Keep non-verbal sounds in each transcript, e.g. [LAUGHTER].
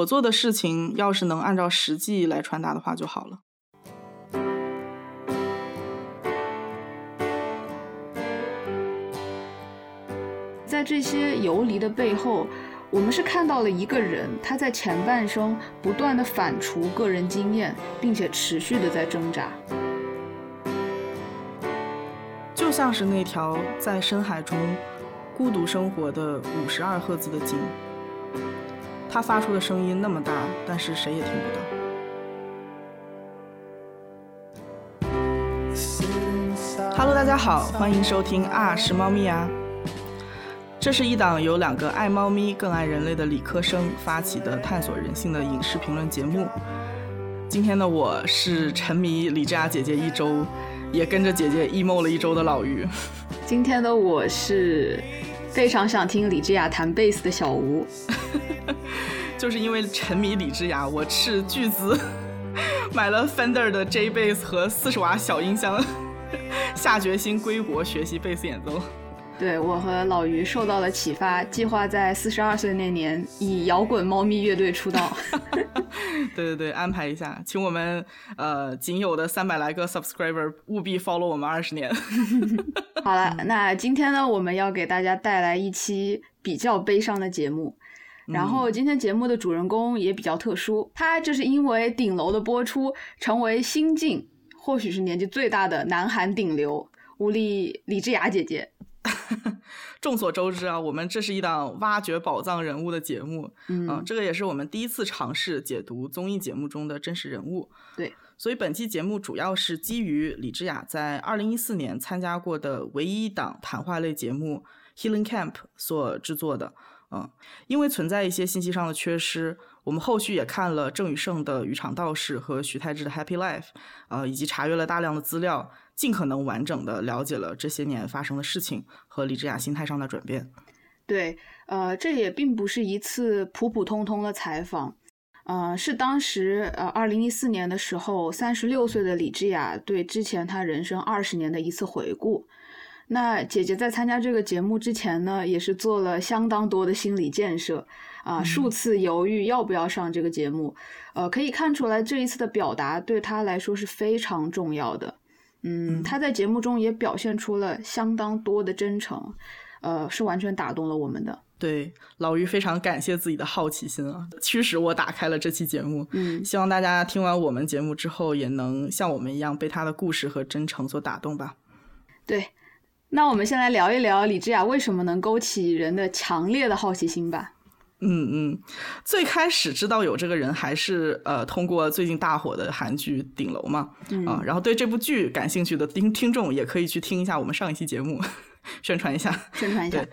我做的事情要是能按照实际来传达的话就好了。在这些游离的背后，我们是看到了一个人，他在前半生不断的反刍个人经验，并且持续的在挣扎，就像是那条在深海中孤独生活的五十二赫兹的鲸，它发出的声音那么大，但是谁也听不到。Hello，大家好，欢迎收听啊是猫咪啊。这是一档由两个爱猫咪更爱人类的理科生发起的探索人性的影视评论节目。今天的我是沉迷李智雅姐姐一周，也跟着姐姐 emo 了一周的老于。[LAUGHS] 今天的我是非常想听李智雅弹贝斯的小吴。[LAUGHS] 就是因为沉迷李智雅，我斥巨资 [LAUGHS] 买了 Fender 的 J Bass 和四十瓦小音箱，下决心归国学习贝斯演奏。对我和老于受到了启发，计划在四十二岁那年以摇滚猫咪乐队出道。[LAUGHS] 对对对，安排一下，请我们呃仅有的三百来个 subscriber 务必 follow 我们二十年。[LAUGHS] 好了，那今天呢，我们要给大家带来一期比较悲伤的节目。然后今天节目的主人公也比较特殊，他就是因为顶楼的播出，成为新晋，或许是年纪最大的南韩顶流，吴丽李智雅姐姐。[LAUGHS] 众所周知啊，我们这是一档挖掘宝藏人物的节目，嗯，这个也是我们第一次尝试解读综艺节目中的真实人物。对，所以本期节目主要是基于李智雅在二零一四年参加过的唯一一档谈话类节目《Healing Camp》所制作的。嗯，因为存在一些信息上的缺失，我们后续也看了郑宇盛的《渔场道士》和徐太志的《Happy Life》，呃，以及查阅了大量的资料。尽可能完整的了解了这些年发生的事情和李智雅心态上的转变。对，呃，这也并不是一次普普通通的采访，呃，是当时呃二零一四年的时候，三十六岁的李智雅对之前她人生二十年的一次回顾。那姐姐在参加这个节目之前呢，也是做了相当多的心理建设，啊，数次犹豫要不要上这个节目。呃，可以看出来这一次的表达对她来说是非常重要的。嗯，他在节目中也表现出了相当多的真诚，呃，是完全打动了我们的。对，老于非常感谢自己的好奇心啊，驱使我打开了这期节目。嗯，希望大家听完我们节目之后，也能像我们一样被他的故事和真诚所打动吧。对，那我们先来聊一聊李智雅为什么能勾起人的强烈的好奇心吧。嗯嗯，最开始知道有这个人还是呃通过最近大火的韩剧《顶楼》嘛，啊，然后对这部剧感兴趣的听听众也可以去听一下我们上一期节目，[LAUGHS] 宣传一下，宣传一下，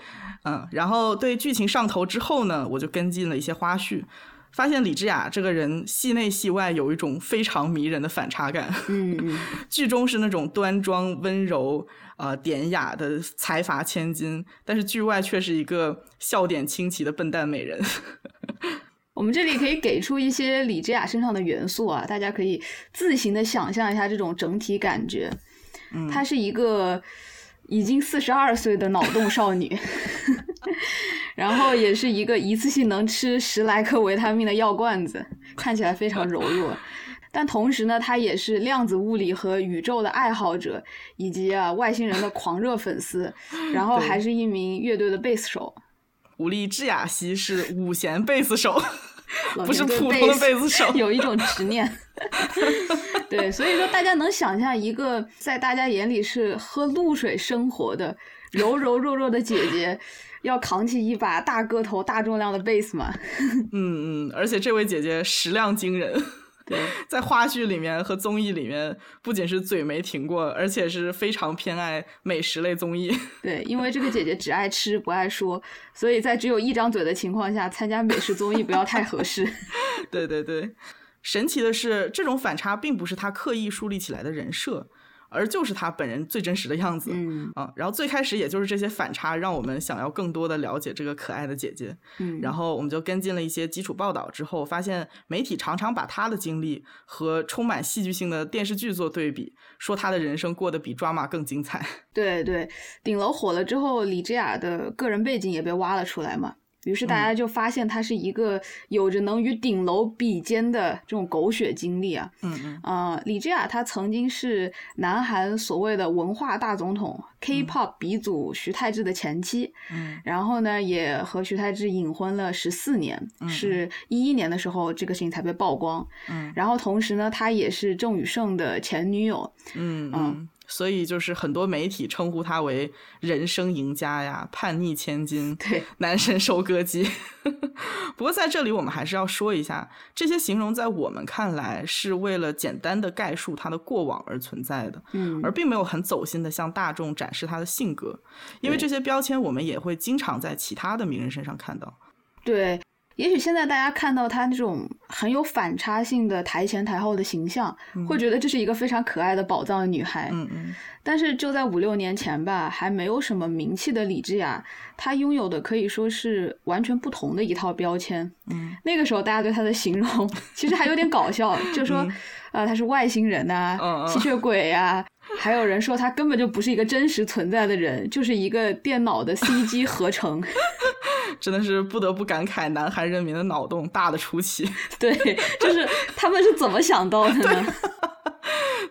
嗯，然后对剧情上头之后呢，我就跟进了一些花絮。发现李智雅这个人戏内戏外有一种非常迷人的反差感。嗯，[LAUGHS] 剧中是那种端庄温柔、呃典雅的财阀千金，但是剧外却是一个笑点清奇的笨蛋美人。[LAUGHS] 我们这里可以给出一些李智雅身上的元素啊，大家可以自行的想象一下这种整体感觉。嗯，她是一个已经四十二岁的脑洞少女。[LAUGHS] 然后也是一个一次性能吃十来颗维他命的药罐子，[LAUGHS] 看起来非常柔弱。但同时呢，他也是量子物理和宇宙的爱好者，以及啊外星人的狂热粉丝。[LAUGHS] 然后还是一名乐队的贝斯手。武力智雅西是五弦贝斯手，[LAUGHS] 不是普通的贝斯手，有一种执念。对，所以说大家能想象一个在大家眼里是喝露水生活的柔柔弱弱的姐姐。要扛起一把大个头、大重量的贝斯吗？[LAUGHS] 嗯嗯，而且这位姐姐食量惊人。[LAUGHS] 对，在话剧里面和综艺里面，不仅是嘴没停过，而且是非常偏爱美食类综艺。[LAUGHS] 对，因为这个姐姐只爱吃不爱说，所以在只有一张嘴的情况下参加美食综艺不要太合适。对对对，神奇的是，这种反差并不是她刻意树立起来的人设。而就是他本人最真实的样子，嗯啊，然后最开始也就是这些反差让我们想要更多的了解这个可爱的姐姐，嗯，然后我们就跟进了一些基础报道之后，发现媒体常常把她的经历和充满戏剧性的电视剧做对比，说她的人生过得比抓马更精彩。[LAUGHS] 对对，顶楼火了之后，李智雅的个人背景也被挖了出来嘛。于是大家就发现他是一个有着能与顶楼比肩的这种狗血经历啊。嗯嗯。呃，李智雅她曾经是南韩所谓的文化大总统 K-pop 鼻祖徐太志的前妻，嗯。然后呢也和徐太志隐婚了十四年，是一一年的时候这个事情才被曝光。嗯。然后同时呢，他也是郑宇盛的前女友。嗯嗯，所以就是很多媒体称呼他为人生赢家呀、叛逆千金、[LAUGHS] 对，男神收割机。[LAUGHS] 不过在这里我们还是要说一下，这些形容在我们看来是为了简单的概述他的过往而存在的，嗯而并没有很走心的向大众展示他的性格，因为这些标签我们也会经常在其他的名人身上看到。对，也许现在大家看到她那种很有反差性的台前台后的形象，会觉得这是一个非常可爱的宝藏的女孩。嗯嗯但是就在五六年前吧，还没有什么名气的李智雅，她拥有的可以说是完全不同的一套标签。嗯，那个时候大家对她的形容其实还有点搞笑，就说，呃，她是外星人呐、吸血鬼呀、还有人说她根本就不是一个真实存在的人，就是一个电脑的 CG 合成。真的是不得不感慨南韩人民的脑洞大的出奇。对，就是他们是怎么想到的呢？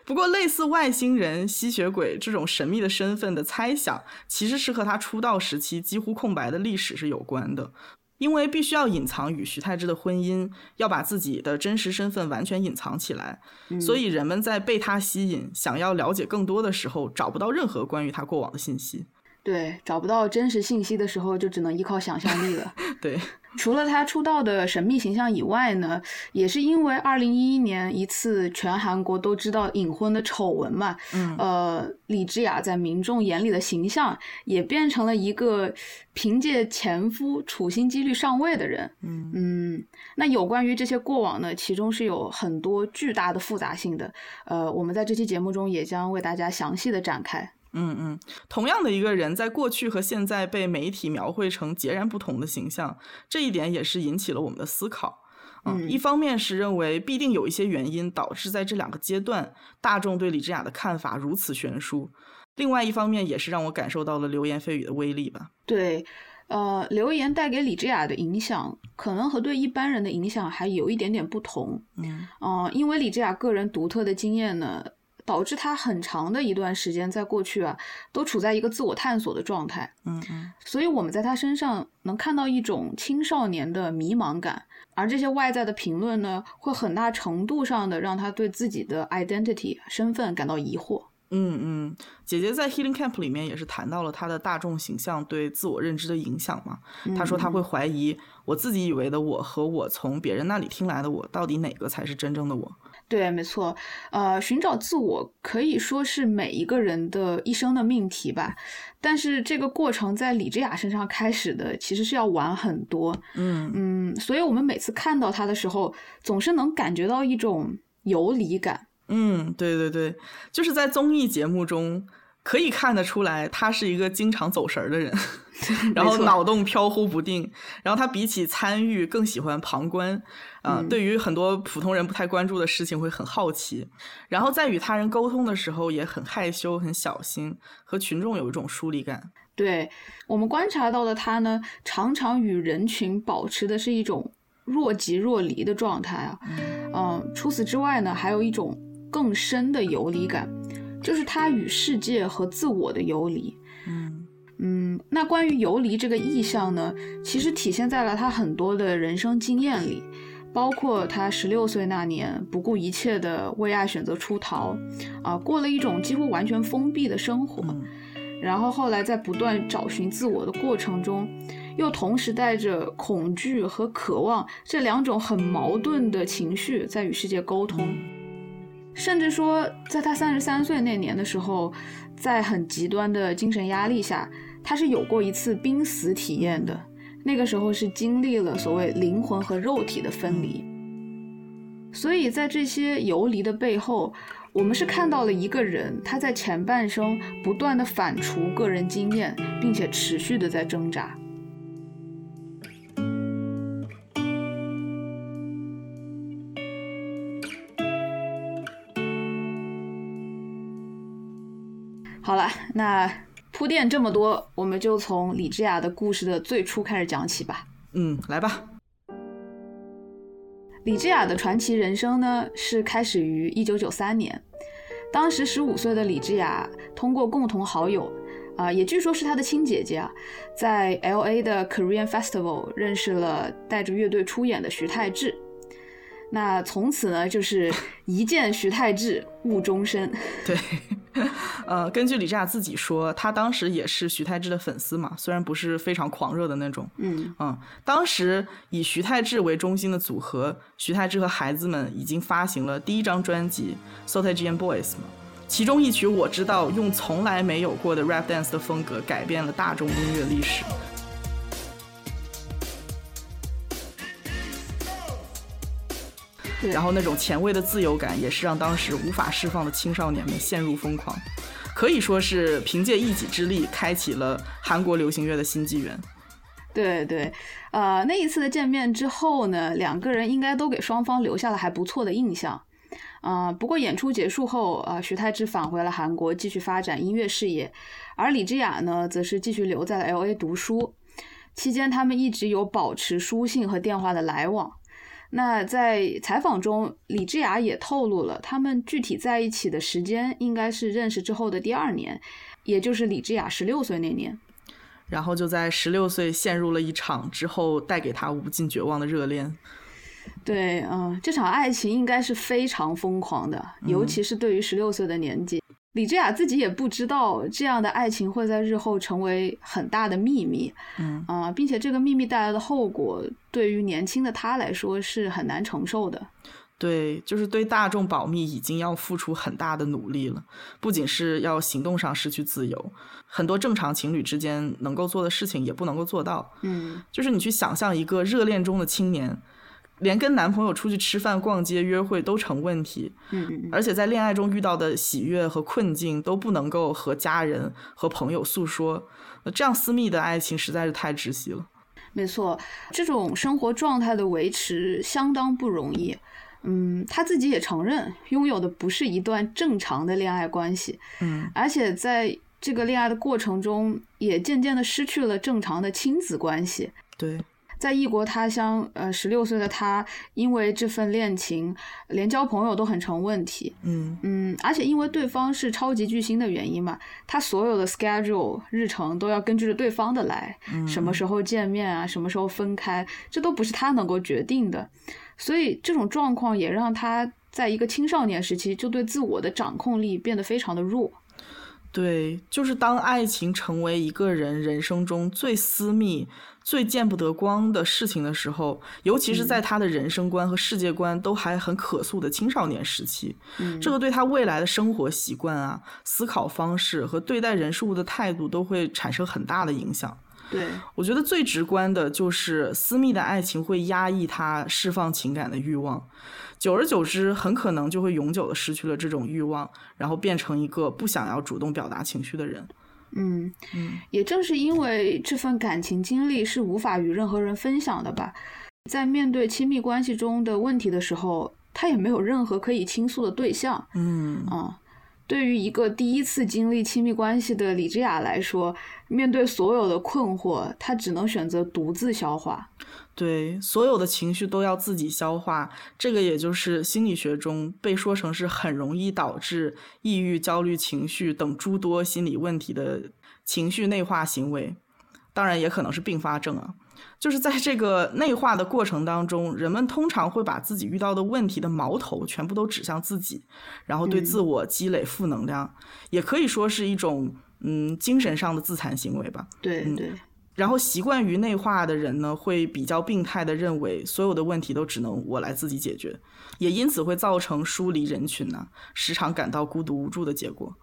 不过，类似外星人、吸血鬼这种神秘的身份的猜想，其实是和他出道时期几乎空白的历史是有关的。因为必须要隐藏与徐太之的婚姻，要把自己的真实身份完全隐藏起来，所以人们在被他吸引、想要了解更多的时候，找不到任何关于他过往的信息。对，找不到真实信息的时候，就只能依靠想象力了。[LAUGHS] 对，除了他出道的神秘形象以外呢，也是因为二零一一年一次全韩国都知道隐婚的丑闻嘛，嗯呃，李智雅在民众眼里的形象也变成了一个凭借前夫处心积虑上位的人。嗯嗯，那有关于这些过往呢，其中是有很多巨大的复杂性的。呃，我们在这期节目中也将为大家详细的展开。嗯嗯，同样的一个人，在过去和现在被媒体描绘成截然不同的形象，这一点也是引起了我们的思考。嗯，一方面是认为必定有一些原因导致在这两个阶段，大众对李智雅的看法如此悬殊；另外一方面也是让我感受到了流言蜚语的威力吧。对，呃，流言带给李智雅的影响，可能和对一般人的影响还有一点点不同。嗯呃，因为李智雅个人独特的经验呢，导致他很长的一段时间在过去啊，都处在一个自我探索的状态。嗯嗯所以我们在他身上能看到一种青少年的迷茫感，而这些外在的评论呢，会很大程度上的让他对自己的 identity 身份感到疑惑。嗯嗯，姐姐在 Healing Camp 里面也是谈到了她的大众形象对自我认知的影响嘛。她说她会怀疑我自己以为的我和我从别人那里听来的我，到底哪个才是真正的我？对，没错，呃，寻找自我可以说是每一个人的一生的命题吧。但是这个过程在李智雅身上开始的，其实是要晚很多。嗯嗯，所以我们每次看到他的时候，总是能感觉到一种游离感。嗯，对对对，就是在综艺节目中可以看得出来，他是一个经常走神儿的人，[LAUGHS] 然后脑洞飘忽不定。然后他比起参与，更喜欢旁观，啊、嗯对于很多普通人不太关注的事情会很好奇。然后在与他人沟通的时候也很害羞、很小心，和群众有一种疏离感。对我们观察到的他呢，常常与人群保持的是一种若即若离的状态啊。嗯，除此之外呢，还有一种更深的游离感，就是他与世界和自我的游离。嗯嗯，那关于游离这个意象呢，其实体现在了他很多的人生经验里，包括他十六岁那年不顾一切的为爱选择出逃，啊、过了一种几乎完全封闭的生活。嗯然后后来在不断找寻自我的过程中，又同时带着恐惧和渴望这两种很矛盾的情绪在与世界沟通。甚至说，在他三十三岁那年的时候，在很极端的精神压力下，他是有过一次濒死体验的。那个时候是经历了所谓灵魂和肉体的分离。所以在这些游离的背后，我们是看到了一个人，他在前半生不断的反刍个人经验，并且持续的在挣扎。好了，那铺垫这么多，我们就从李智雅的故事的最初开始讲起吧。嗯，来吧。李智雅的传奇人生呢，是开始于一九九三年。当时十五岁的李智雅通过共同好友，啊，也据说是她的亲姐姐啊，在 L A 的 Korean Festival 认识了带着乐队出演的徐太志。那从此呢，就是一见徐太志误终身。[LAUGHS] 对，[LAUGHS] 呃，根据李智雅自己说，他当时也是徐太志的粉丝嘛，虽然不是非常狂热的那种。嗯嗯，当时以徐太志为中心的组合，徐太志和孩子们已经发行了第一张专辑《s o t a g e and Boys》嘛，其中一曲我知道用从来没有过的 rap dance 的风格改变了大众音乐历史。然后那种前卫的自由感，也是让当时无法释放的青少年们陷入疯狂，可以说是凭借一己之力开启了韩国流行乐的新纪元。对对，呃，那一次的见面之后呢，两个人应该都给双方留下了还不错的印象。啊，不过演出结束后，啊，徐太志返回了韩国继续发展音乐事业，而李智雅呢，则是继续留在了 L A 读书。期间，他们一直有保持书信和电话的来往。那在采访中，李智雅也透露了，他们具体在一起的时间应该是认识之后的第二年，也就是李智雅十六岁那年。然后就在十六岁陷入了一场之后带给他无尽绝望的热恋。对，嗯，这场爱情应该是非常疯狂的，尤其是对于十六岁的年纪。李智雅自己也不知道这样的爱情会在日后成为很大的秘密，嗯啊，并且这个秘密带来的后果对于年轻的他来说是很难承受的。对，就是对大众保密已经要付出很大的努力了，不仅是要行动上失去自由，很多正常情侣之间能够做的事情也不能够做到。嗯，就是你去想象一个热恋中的青年。连跟男朋友出去吃饭、逛街、约会都成问题，嗯，而且在恋爱中遇到的喜悦和困境都不能够和家人和朋友诉说，那这样私密的爱情实在是太窒息了。没错，这种生活状态的维持相当不容易。嗯，他自己也承认，拥有的不是一段正常的恋爱关系，嗯，而且在这个恋爱的过程中，也渐渐的失去了正常的亲子关系。对。在异国他乡，呃，十六岁的他因为这份恋情，连交朋友都很成问题。嗯嗯，而且因为对方是超级巨星的原因嘛，他所有的 schedule 日程都要根据着对方的来，什么时候见面啊，什么时候分开，这都不是他能够决定的。所以这种状况也让他在一个青少年时期就对自我的掌控力变得非常的弱。对，就是当爱情成为一个人人生中最私密。最见不得光的事情的时候，尤其是在他的人生观和世界观都还很可塑的青少年时期，这个对他未来的生活习惯啊、思考方式和对待人事物的态度都会产生很大的影响。对我觉得最直观的就是私密的爱情会压抑他释放情感的欲望，久而久之，很可能就会永久的失去了这种欲望，然后变成一个不想要主动表达情绪的人。嗯嗯，也正是因为这份感情经历是无法与任何人分享的吧，在面对亲密关系中的问题的时候，他也没有任何可以倾诉的对象。嗯啊。对于一个第一次经历亲密关系的李智雅来说，面对所有的困惑，他只能选择独自消化。对，所有的情绪都要自己消化，这个也就是心理学中被说成是很容易导致抑郁、焦虑情绪等诸多心理问题的情绪内化行为，当然也可能是并发症啊。就是在这个内化的过程当中，人们通常会把自己遇到的问题的矛头全部都指向自己，然后对自我积累负能量，也可以说是一种嗯精神上的自残行为吧。对对。然后习惯于内化的人呢，会比较病态的认为所有的问题都只能我来自己解决，也因此会造成疏离人群呢，时常感到孤独无助的结果。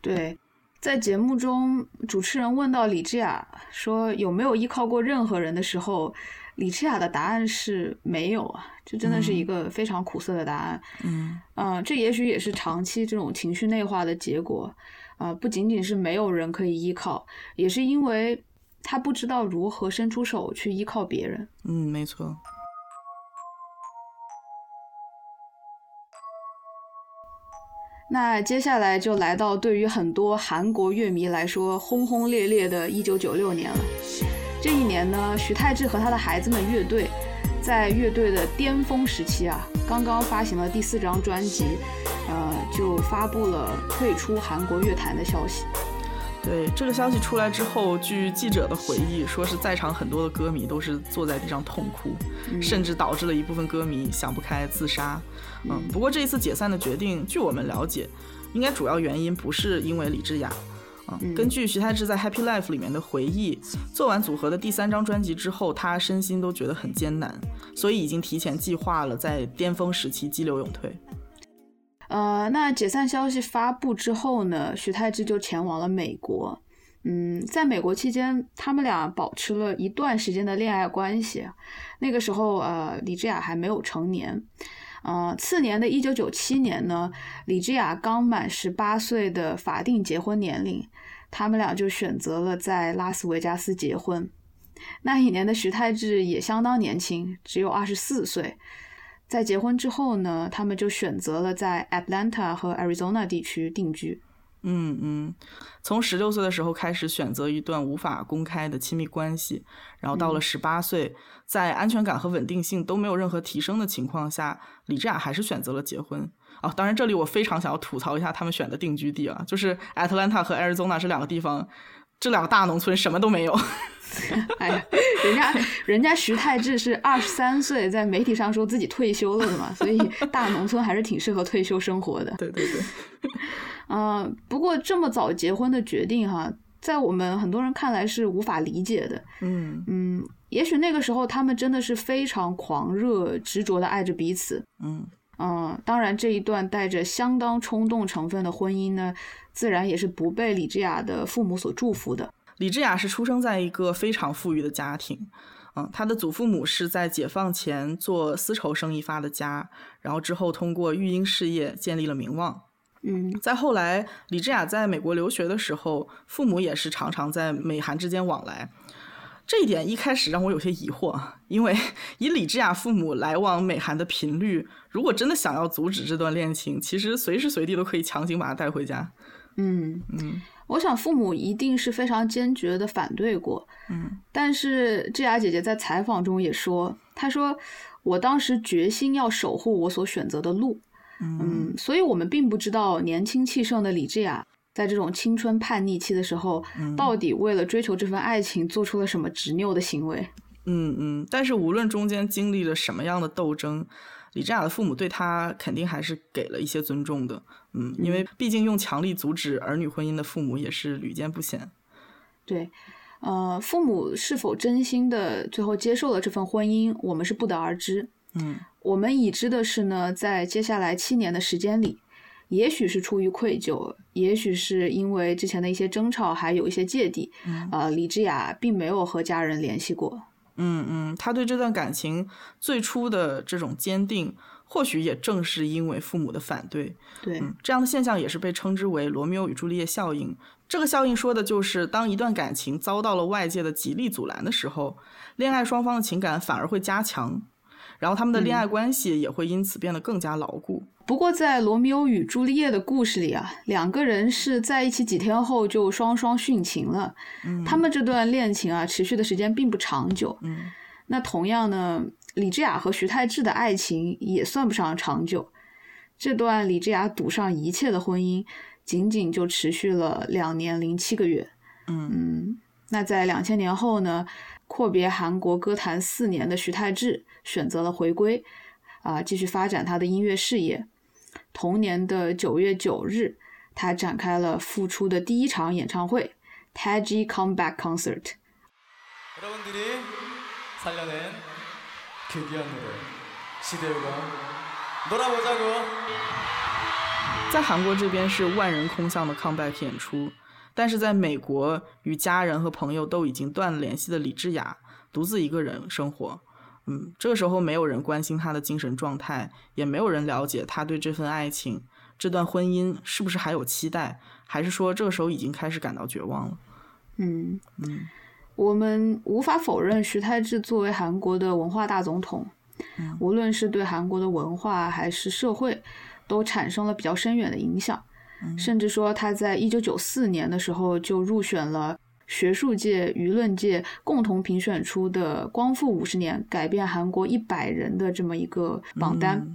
对。在节目中，主持人问到李智雅说有没有依靠过任何人的时候，李智雅的答案是没有啊，这真的是一个非常苦涩的答案。嗯，啊，这也许也是长期这种情绪内化的结果。啊，不仅仅是没有人可以依靠，也是因为他不知道如何伸出手去依靠别人。嗯，没错。那接下来就来到对于很多韩国乐迷来说轰轰烈烈的1996年了。这一年呢，徐太志和他的孩子们乐队，在乐队的巅峰时期啊，刚刚发行了第四张专辑，呃，就发布了退出韩国乐坛的消息。对这个消息出来之后，据记者的回忆，说是在场很多的歌迷都是坐在地上痛哭，甚至导致了一部分歌迷想不开自杀。嗯，不过这一次解散的决定，据我们了解，应该主要原因不是因为李智雅。嗯，根据徐太志在《Happy Life》里面的回忆，做完组合的第三张专辑之后，他身心都觉得很艰难，所以已经提前计划了在巅峰时期激流勇退。呃，那解散消息发布之后呢，徐太志就前往了美国。嗯，在美国期间，他们俩保持了一段时间的恋爱关系。那个时候，呃，李智雅还没有成年。呃，次年的一九九七年呢，李智雅刚满十八岁的法定结婚年龄，他们俩就选择了在拉斯维加斯结婚。那一年的徐太志也相当年轻，只有二十四岁。在结婚之后呢，他们就选择了在 Atlanta 和 Arizona 地区定居。嗯嗯，从十六岁的时候开始选择一段无法公开的亲密关系，然后到了十八岁，在安全感和稳定性都没有任何提升的情况下，李智雅还是选择了结婚。哦，当然这里我非常想要吐槽一下他们选的定居地啊，就是 Atlanta 和 Arizona 这两个地方，这两个大农村什么都没有。[LAUGHS] 哎呀，人家人家徐太志是二十三岁，在媒体上说自己退休了的嘛，所以大农村还是挺适合退休生活的。对对对，嗯，不过这么早结婚的决定哈，在我们很多人看来是无法理解的。嗯嗯，也许那个时候他们真的是非常狂热、执着的爱着彼此。嗯嗯，当然这一段带着相当冲动成分的婚姻呢，自然也是不被李智雅的父母所祝福的。李智雅是出生在一个非常富裕的家庭，嗯，她的祖父母是在解放前做丝绸生意发的家，然后之后通过育婴事业建立了名望。嗯，再后来，李智雅在美国留学的时候，父母也是常常在美韩之间往来。这一点一开始让我有些疑惑，因为 [LAUGHS] 以李智雅父母来往美韩的频率，如果真的想要阻止这段恋情，其实随时随地都可以强行把她带回家。嗯嗯。我想父母一定是非常坚决的反对过，嗯，但是智雅姐姐在采访中也说，她说我当时决心要守护我所选择的路，嗯，所以我们并不知道年轻气盛的李智雅在这种青春叛逆期的时候，到底为了追求这份爱情做出了什么执拗的行为，嗯嗯，但是无论中间经历了什么样的斗争。李智雅的父母对她肯定还是给了一些尊重的，嗯，因为毕竟用强力阻止儿女婚姻的父母也是屡见不鲜。对，呃，父母是否真心的最后接受了这份婚姻，我们是不得而知。嗯，我们已知的是呢，在接下来七年的时间里，也许是出于愧疚，也许是因为之前的一些争吵，还有一些芥蒂，啊，李智雅并没有和家人联系过。嗯嗯，他对这段感情最初的这种坚定，或许也正是因为父母的反对。对，这样的现象也是被称之为“罗密欧与朱丽叶效应”。这个效应说的就是，当一段感情遭到了外界的极力阻拦的时候，恋爱双方的情感反而会加强。然后他们的恋爱关系也会因此变得更加牢固。不过，在罗密欧与朱丽叶的故事里啊，两个人是在一起几天后就双双殉情了。嗯，他们这段恋情啊，持续的时间并不长久。嗯，那同样呢，李智雅和徐太志的爱情也算不上长久。这段李智雅赌上一切的婚姻，仅仅就持续了两年零七个月。嗯嗯，那在两千年后呢？阔别韩国歌坛四年的徐太志选择了回归，啊，继续发展他的音乐事业。同年的九月九日，他展开了复出的第一场演唱会 ——Taeji Comeback Concert。在韩国这边是万人空巷的 comeback 演出。但是在美国，与家人和朋友都已经断了联系的李智雅，独自一个人生活。嗯，这个时候没有人关心他的精神状态，也没有人了解他对这份爱情、这段婚姻是不是还有期待，还是说这个时候已经开始感到绝望了。嗯嗯，我们无法否认徐太志作为韩国的文化大总统，无论是对韩国的文化还是社会，都产生了比较深远的影响。甚至说他在一九九四年的时候就入选了学术界、舆论界共同评选出的“光复五十年，改变韩国一百人”的这么一个榜单。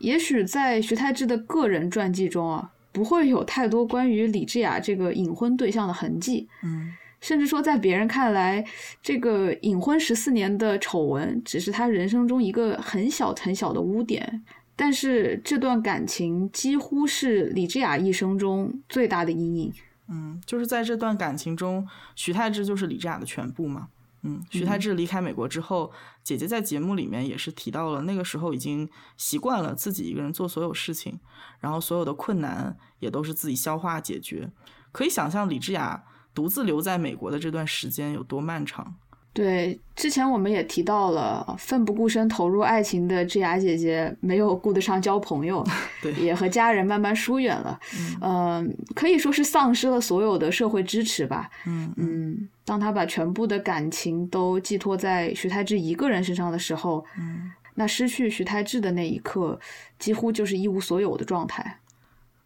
也许在徐太志的个人传记中啊，不会有太多关于李智雅这个隐婚对象的痕迹。嗯，甚至说，在别人看来，这个隐婚十四年的丑闻只是他人生中一个很小很小的污点。但是这段感情几乎是李智雅一生中最大的阴影。嗯，就是在这段感情中，徐太志就是李智雅的全部嘛。嗯，徐太志离开美国之后，姐姐在节目里面也是提到了，那个时候已经习惯了自己一个人做所有事情，然后所有的困难也都是自己消化解决。可以想象李智雅独自留在美国的这段时间有多漫长。对，之前我们也提到了，奋不顾身投入爱情的智雅姐姐没有顾得上交朋友，[LAUGHS] 对，也和家人慢慢疏远了，嗯，可以说是丧失了所有的社会支持吧。嗯嗯，当她把全部的感情都寄托在徐太志一个人身上的时候，嗯，那失去徐太志的那一刻，几乎就是一无所有的状态。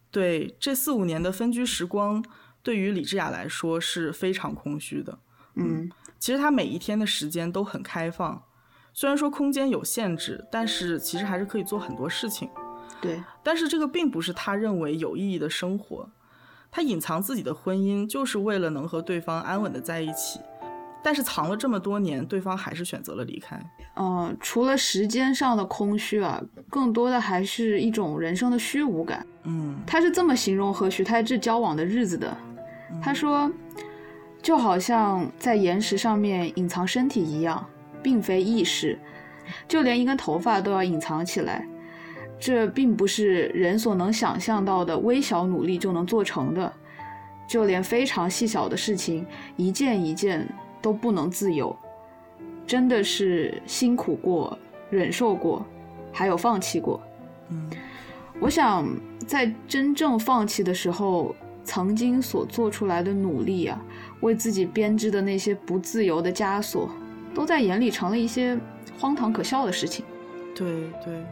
对，这四五年的分居时光，对于李智雅来说是非常空虚的。嗯。其实他每一天的时间都很开放，虽然说空间有限制，但是其实还是可以做很多事情。对，但是这个并不是他认为有意义的生活。他隐藏自己的婚姻，就是为了能和对方安稳的在一起。但是藏了这么多年，对方还是选择了离开。嗯，除了时间上的空虚啊，更多的还是一种人生的虚无感。嗯，他是这么形容和徐太志交往的日子的。他说。就好像在岩石上面隐藏身体一样，并非易事。就连一根头发都要隐藏起来，这并不是人所能想象到的微小努力就能做成的。就连非常细小的事情，一件一件都不能自由。真的是辛苦过，忍受过，还有放弃过。嗯，我想在真正放弃的时候，曾经所做出来的努力啊。为自己编织的那些不自由的枷锁，都在眼里成了一些荒唐可笑的事情。对对，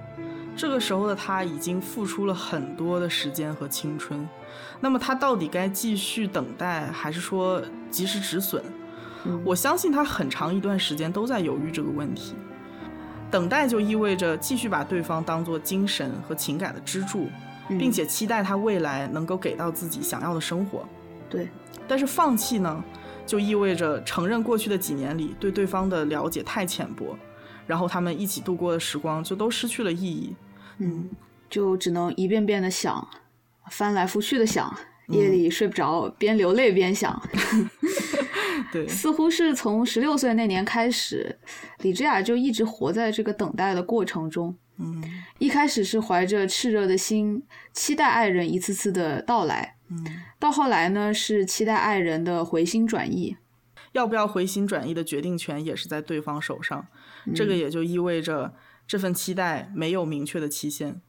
这个时候的他已经付出了很多的时间和青春，那么他到底该继续等待，还是说及时止损？我相信他很长一段时间都在犹豫这个问题。等待就意味着继续把对方当做精神和情感的支柱，并且期待他未来能够给到自己想要的生活。对。但是放弃呢，就意味着承认过去的几年里对对方的了解太浅薄，然后他们一起度过的时光就都失去了意义。嗯，就只能一遍遍的想，翻来覆去的想，夜里睡不着，边流泪边想。[LAUGHS] [LAUGHS] 对，似乎是从十六岁那年开始，李智雅就一直活在这个等待的过程中。嗯，一开始是怀着炽热的心，期待爱人一次次的到来。嗯，到后来呢，是期待爱人的回心转意。要不要回心转意的决定权也是在对方手上。这个也就意味着这份期待没有明确的期限。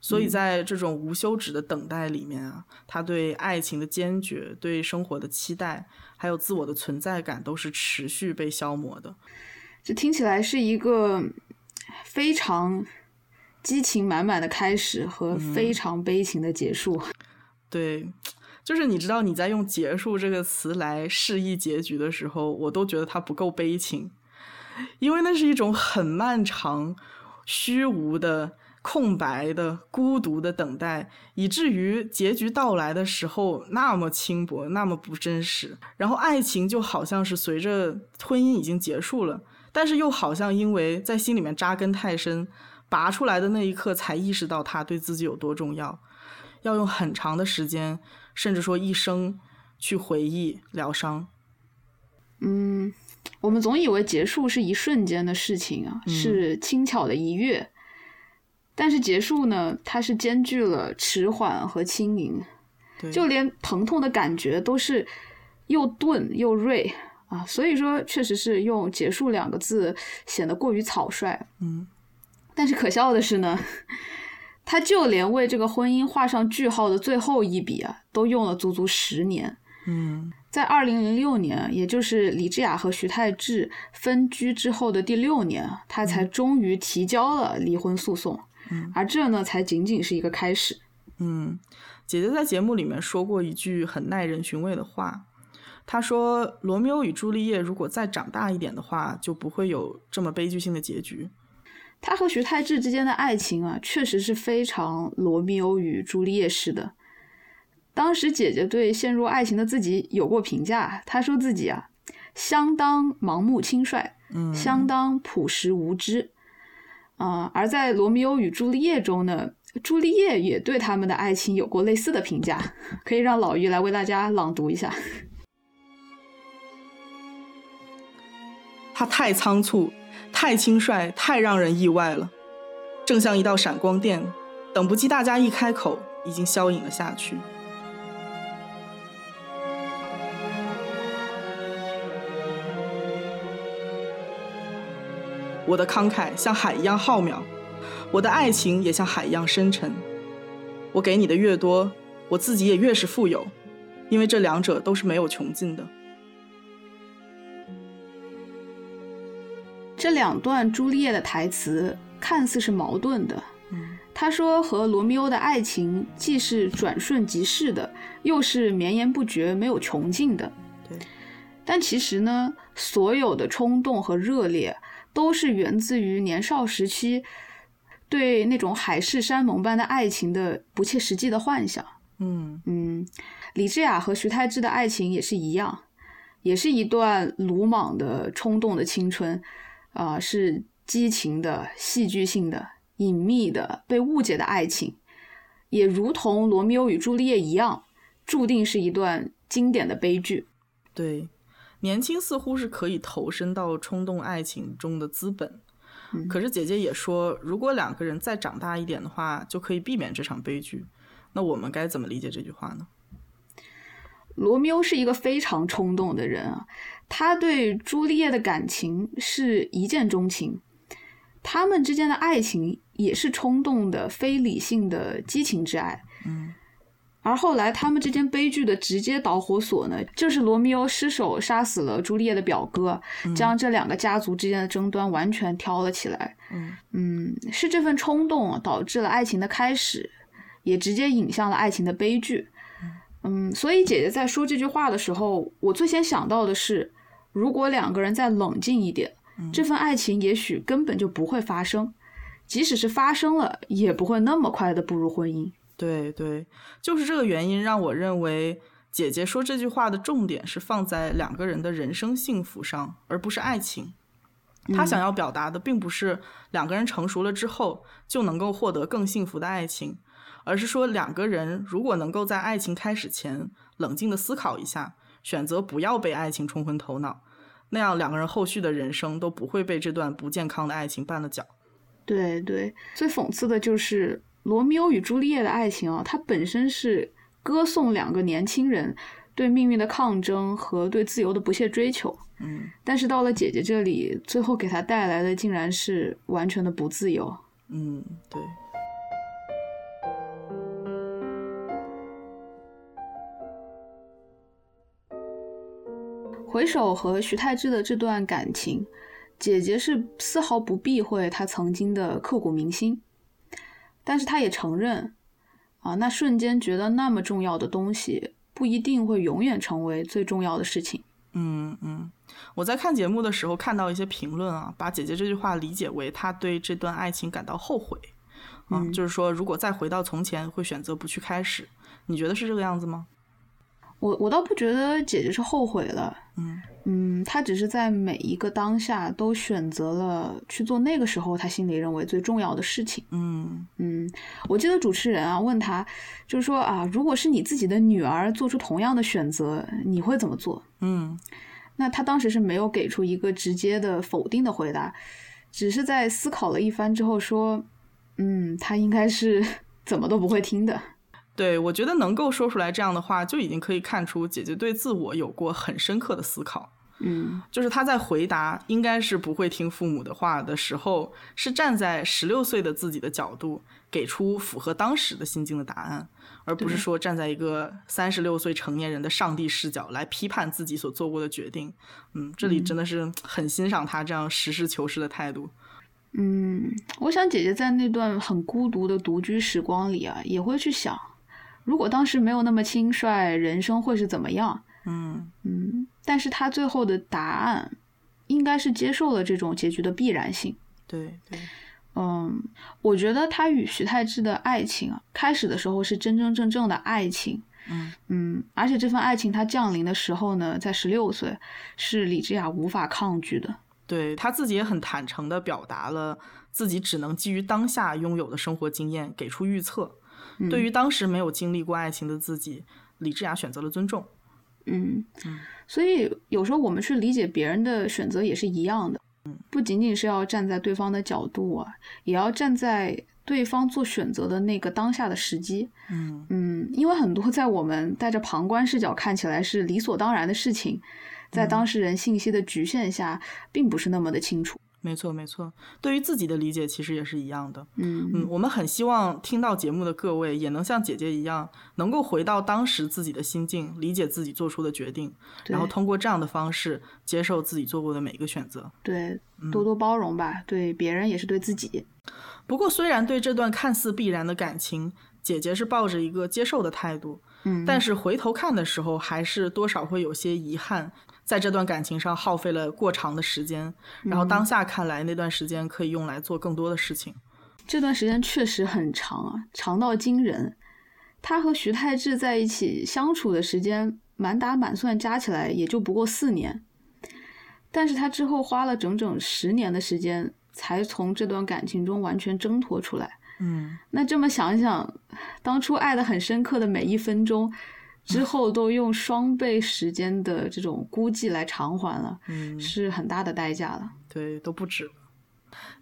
所以在这种无休止的等待里面啊，他对爱情的坚决、对生活的期待，还有自我的存在感，都是持续被消磨的。这听起来是一个非常。激情满满的开始和非常悲情的结束，对，就是你知道你在用“结束”这个词来示意结局的时候，我都觉得它不够悲情，因为那是一种很漫长、虚无的、空白的、孤独的等待，以至于结局到来的时候那么轻薄、那么不真实。然后爱情就好像是随着婚姻已经结束了，但是又好像因为在心里面扎根太深。拔出来的那一刻，才意识到他对自己有多重要，要用很长的时间，甚至说一生去回忆疗伤。嗯，我们总以为结束是一瞬间的事情啊，是轻巧的一跃，但是结束呢，它是兼具了迟缓和轻盈，就连疼痛的感觉都是又钝又锐啊，所以说确实是用“结束”两个字显得过于草率。嗯。但是可笑的是呢，他就连为这个婚姻画上句号的最后一笔啊，都用了足足十年。嗯，在二零零六年，也就是李智雅和徐太志分居之后的第六年，他才终于提交了离婚诉讼。嗯，而这呢，才仅仅是一个开始。嗯，姐姐在节目里面说过一句很耐人寻味的话，她说：“罗密欧与朱丽叶如果再长大一点的话，就不会有这么悲剧性的结局。”他和徐太志之间的爱情啊，确实是非常罗密欧与朱丽叶式的。当时姐姐对陷入爱情的自己有过评价，她说自己啊，相当盲目轻率，嗯，相当朴实无知。啊，而在罗密欧与朱丽叶中呢，朱丽叶也对他们的爱情有过类似的评价，可以让老于来为大家朗读一下。他太仓促，太轻率，太让人意外了，正像一道闪光电，等不及大家一开口，已经消隐了下去。我的慷慨像海一样浩渺，我的爱情也像海一样深沉。我给你的越多，我自己也越是富有，因为这两者都是没有穷尽的。这两段朱丽叶的台词看似是矛盾的。他说和罗密欧的爱情既是转瞬即逝的，又是绵延不绝、没有穷尽的。对。但其实呢，所有的冲动和热烈，都是源自于年少时期对那种海誓山盟般的爱情的不切实际的幻想。嗯嗯，李智雅和徐太志的爱情也是一样，也是一段鲁莽的冲动的青春。啊，是激情的、戏剧性的、隐秘的、被误解的爱情，也如同罗密欧与朱丽叶一样，注定是一段经典的悲剧。对，年轻似乎是可以投身到冲动爱情中的资本，可是姐姐也说，如果两个人再长大一点的话，就可以避免这场悲剧。那我们该怎么理解这句话呢？罗密欧是一个非常冲动的人啊。他对朱丽叶的感情是一见钟情，他们之间的爱情也是冲动的、非理性的激情之爱。嗯，而后来他们之间悲剧的直接导火索呢，就是罗密欧失手杀死了朱丽叶的表哥，将这两个家族之间的争端完全挑了起来。嗯嗯，是这份冲动导致了爱情的开始，也直接引向了爱情的悲剧。嗯，所以姐姐在说这句话的时候，我最先想到的是，如果两个人再冷静一点，这份爱情也许根本就不会发生，即使是发生了，也不会那么快的步入婚姻。对对，就是这个原因让我认为姐姐说这句话的重点是放在两个人的人生幸福上，而不是爱情。她想要表达的并不是两个人成熟了之后就能够获得更幸福的爱情。而是说，两个人如果能够在爱情开始前冷静的思考一下，选择不要被爱情冲昏头脑，那样两个人后续的人生都不会被这段不健康的爱情绊了脚。对对，最讽刺的就是罗密欧与朱丽叶的爱情啊，它本身是歌颂两个年轻人对命运的抗争和对自由的不懈追求。嗯，但是到了姐姐这里，最后给她带来的竟然是完全的不自由。嗯，对。回首和徐太志的这段感情，姐姐是丝毫不避讳她曾经的刻骨铭心，但是她也承认，啊，那瞬间觉得那么重要的东西，不一定会永远成为最重要的事情。嗯嗯，我在看节目的时候看到一些评论啊，把姐姐这句话理解为她对这段爱情感到后悔，嗯，就是说如果再回到从前，会选择不去开始。你觉得是这个样子吗？我我倒不觉得姐姐是后悔了，嗯嗯，她只是在每一个当下都选择了去做那个时候她心里认为最重要的事情，嗯嗯，我记得主持人啊问她，就是说啊，如果是你自己的女儿做出同样的选择，你会怎么做？嗯，那她当时是没有给出一个直接的否定的回答，只是在思考了一番之后说，嗯，她应该是 [LAUGHS] 怎么都不会听的。对，我觉得能够说出来这样的话，就已经可以看出姐姐对自我有过很深刻的思考。嗯，就是她在回答应该是不会听父母的话的时候，是站在十六岁的自己的角度，给出符合当时的心境的答案，而不是说站在一个三十六岁成年人的上帝视角来批判自己所做过的决定。嗯，这里真的是很欣赏她这样实事求是的态度。嗯，我想姐姐在那段很孤独的独居时光里啊，也会去想。如果当时没有那么轻率，人生会是怎么样？嗯嗯，但是他最后的答案应该是接受了这种结局的必然性。对对，嗯，我觉得他与徐太志的爱情啊，开始的时候是真真正正的爱情。嗯嗯，而且这份爱情它降临的时候呢，在十六岁，是李智雅无法抗拒的。对他自己也很坦诚地表达了自己只能基于当下拥有的生活经验给出预测。嗯对于当时没有经历过爱情的自己，李智雅选择了尊重。嗯嗯，所以有时候我们去理解别人的选择也是一样的，不仅仅是要站在对方的角度啊，也要站在对方做选择的那个当下的时机。嗯嗯，因为很多在我们带着旁观视角看起来是理所当然的事情，在当事人信息的局限下，并不是那么的清楚。没错没错，对于自己的理解其实也是一样的。嗯嗯，我们很希望听到节目的各位也能像姐姐一样，能够回到当时自己的心境，理解自己做出的决定，然后通过这样的方式接受自己做过的每一个选择。对，多多包容吧，对别人也是对自己。不过，虽然对这段看似必然的感情，姐姐是抱着一个接受的态度，嗯，但是回头看的时候，还是多少会有些遗憾，在这段感情上耗费了过长的时间，然后当下看来，那段时间可以用来做更多的事情。这段时间确实很长啊，长到惊人。他和徐太志在一起相处的时间，满打满算加起来也就不过四年，但是他之后花了整整十年的时间，才从这段感情中完全挣脱出来。嗯，那这么想想，当初爱的很深刻的每一分钟，之后都用双倍时间的这种估计来偿还了，嗯是很大的代价了。对，都不止了。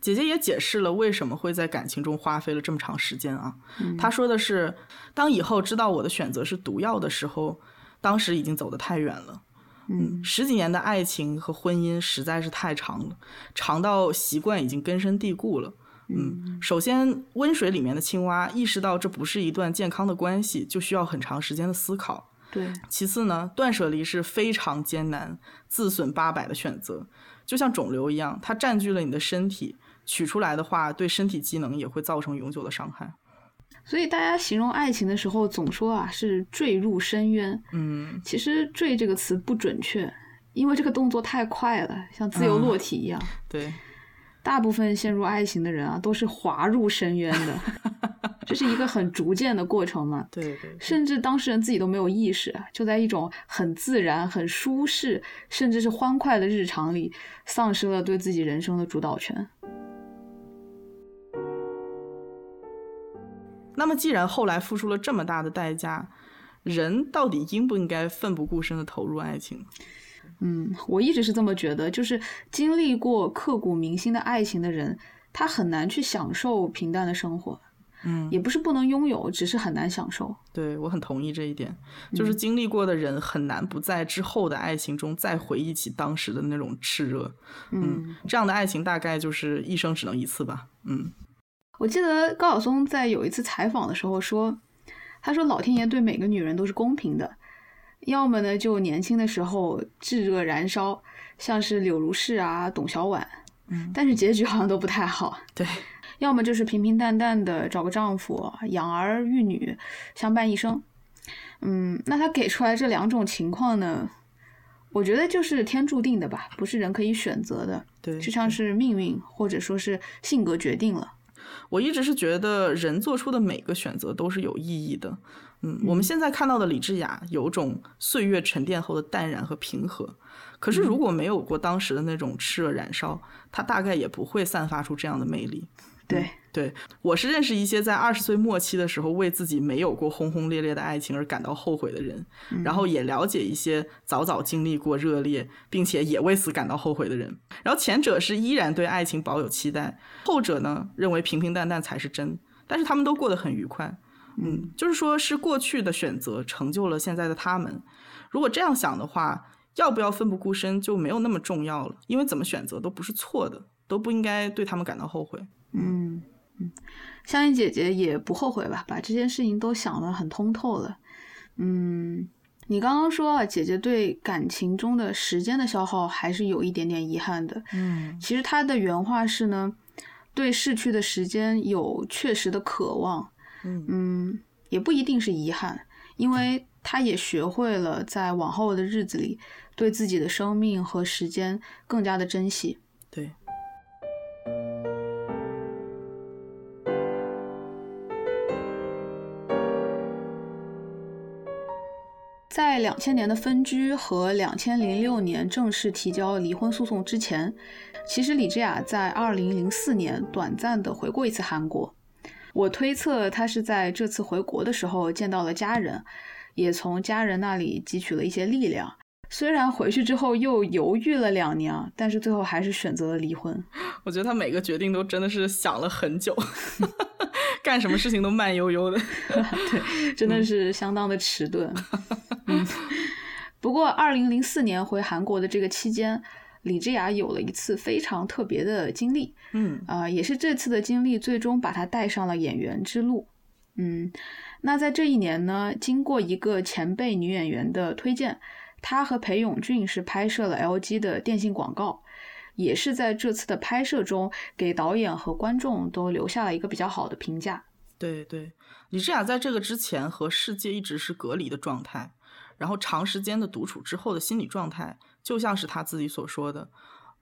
姐姐也解释了为什么会在感情中花费了这么长时间啊。她说的是，当以后知道我的选择是毒药的时候，当时已经走得太远了。嗯十几年的爱情和婚姻实在是太长了，长到习惯已经根深蒂固了。嗯，首先，温水里面的青蛙意识到这不是一段健康的关系，就需要很长时间的思考。对，其次呢，断舍离是非常艰难、自损八百的选择，就像肿瘤一样，它占据了你的身体，取出来的话，对身体机能也会造成永久的伤害。所以大家形容爱情的时候，总说啊是坠入深渊。嗯，其实“坠”这个词不准确，因为这个动作太快了，像自由落体一样。对，大部分陷入爱情的人啊，都是滑入深渊的，[LAUGHS] 这是一个很逐渐的过程嘛。对对，甚至当事人自己都没有意识，就在一种很自然、很舒适，甚至是欢快的日常里，丧失了对自己人生的主导权。那么既然后来付出了这么大的代价，人到底应不应该奋不顾身的投入爱情？嗯，我一直是这么觉得，就是经历过刻骨铭心的爱情的人，他很难去享受平淡的生活。嗯，也不是不能拥有，只是很难享受。对我很同意这一点，就是经历过的人很难不在之后的爱情中再回忆起当时的那种炽热。嗯，这样的爱情大概就是一生只能一次吧。嗯，我记得高晓松在有一次采访的时候说，他说老天爷对每个女人都是公平的，要么呢就年轻的时候炙热燃烧，像是柳如是啊、董小宛，嗯，但是结局好像都不太好。对。[LAUGHS] 要么就是平平淡淡的找个丈夫，养儿育女，相伴一生。嗯，那他给出来这两种情况呢，我觉得就是天注定的吧，不是人可以选择的，对，就像是命运或者说是性格决定了。我一直是觉得人做出的每个选择都是有意义的。嗯，我们现在看到的李智雅有种岁月沉淀后的淡然和平和，可是如果没有过当时的那种炽热燃烧，她大概也不会散发出这样的魅力。对，对我是认识一些在二十岁末期的时候为自己没有过轰轰烈烈的爱情而感到后悔的人，然后也了解一些早早经历过热烈并且也为此感到后悔的人。然后前者是依然对爱情保有期待，后者呢认为平平淡淡才是真，但是他们都过得很愉快。嗯，就是说是过去的选择成就了现在的他们。如果这样想的话，要不要奋不顾身就没有那么重要了，因为怎么选择都不是错的，都不应该对他们感到后悔。嗯嗯，香烟姐姐也不后悔吧，把这件事情都想得很通透了。嗯，你刚刚说啊，姐姐对感情中的时间的消耗还是有一点点遗憾的。嗯其实她的原话是呢，对逝去的时间有确实的渴望。嗯嗯，也不一定是遗憾，因为她也学会了在往后的日子里对自己的生命和时间更加的珍惜。对。在两千年的分居和两千零六年正式提交离婚诉讼之前，其实李智雅在二零零四年短暂的回过一次韩国。我推测她是在这次回国的时候见到了家人，也从家人那里汲取了一些力量。虽然回去之后又犹豫了两年，但是最后还是选择了离婚。[LAUGHS] 我觉得她每个决定都真的是想了很久。[LAUGHS] 干什么事情都慢悠悠的，[LAUGHS] 对，真的是相当的迟钝。嗯，不过二零零四年回韩国的这个期间，李智雅有了一次非常特别的经历。嗯，啊，也是这次的经历最终把她带上了演员之路。嗯，那在这一年呢，经过一个前辈女演员的推荐，她和裴勇俊是拍摄了 LG 的电信广告。也是在这次的拍摄中，给导演和观众都留下了一个比较好的评价。对对，李智雅在这个之前和世界一直是隔离的状态，然后长时间的独处之后的心理状态，就像是他自己所说的：“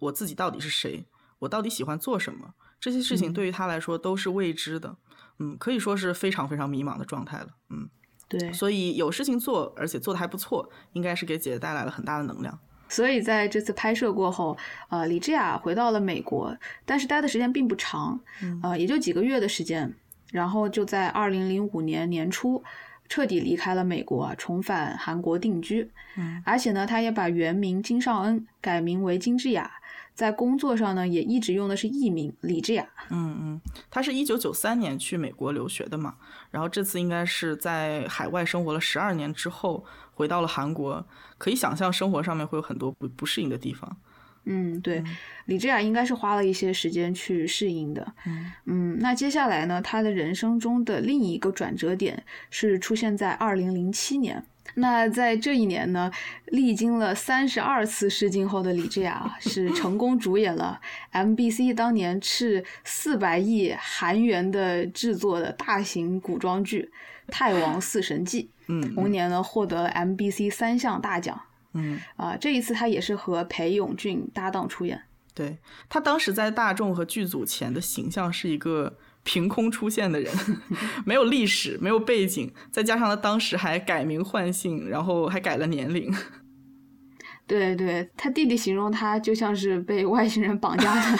我自己到底是谁？我到底喜欢做什么？这些事情对于他来说都是未知的。”嗯，可以说是非常非常迷茫的状态了。嗯，对，所以有事情做，而且做的还不错，应该是给姐姐带来了很大的能量。所以在这次拍摄过后，呃，李智雅回到了美国，但是待的时间并不长，呃，也就几个月的时间，然后就在二零零五年年初彻底离开了美国，重返韩国定居。嗯，而且呢，他也把原名金尚恩改名为金智雅。在工作上呢，也一直用的是艺名李智雅。嗯嗯，他是一九九三年去美国留学的嘛，然后这次应该是在海外生活了十二年之后回到了韩国，可以想象生活上面会有很多不不适应的地方。嗯，对，李智雅应该是花了一些时间去适应的。嗯嗯，那接下来呢，他的人生中的另一个转折点是出现在二零零七年。那在这一年呢，历经了三十二次试镜后的李智雅是成功主演了 MBC 当年斥四百亿韩元的制作的大型古装剧《太王四神记 [LAUGHS]》。嗯，同年呢获得了 MBC 三项大奖。嗯，啊，这一次他也是和裴勇俊搭档出演。对他当时在大众和剧组前的形象是一个。凭空出现的人，[LAUGHS] 没有历史，没有背景，再加上他当时还改名换姓，然后还改了年龄。[LAUGHS] 对对，他弟弟形容他就像是被外星人绑架的，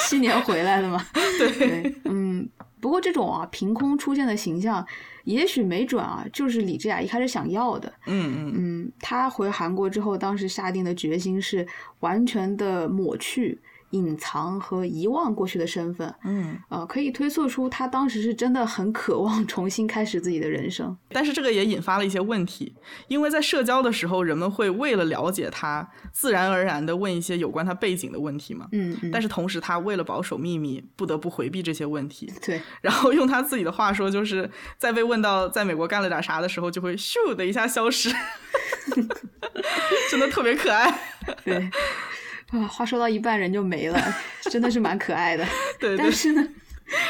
七年回来的嘛。对，嗯，不过这种啊凭空出现的形象，也许没准啊就是李智雅一开始想要的。嗯嗯嗯，她回韩国之后，当时下定的决心是完全的抹去。隐藏和遗忘过去的身份，嗯，呃，可以推测出他当时是真的很渴望 [LAUGHS] 重新开始自己的人生。但是这个也引发了一些问题，因为在社交的时候，人们会为了了解他，自然而然的问一些有关他背景的问题嘛，嗯，但是同时他为了保守秘密，不得不回避这些问题。对，然后用他自己的话说，就是在被问到在美国干了点啥的时候，就会咻的一下消失，[LAUGHS] 真的特别可爱。对。[LAUGHS] 啊，话说到一半人就没了，真的是蛮可爱的。[LAUGHS] 对，但是呢，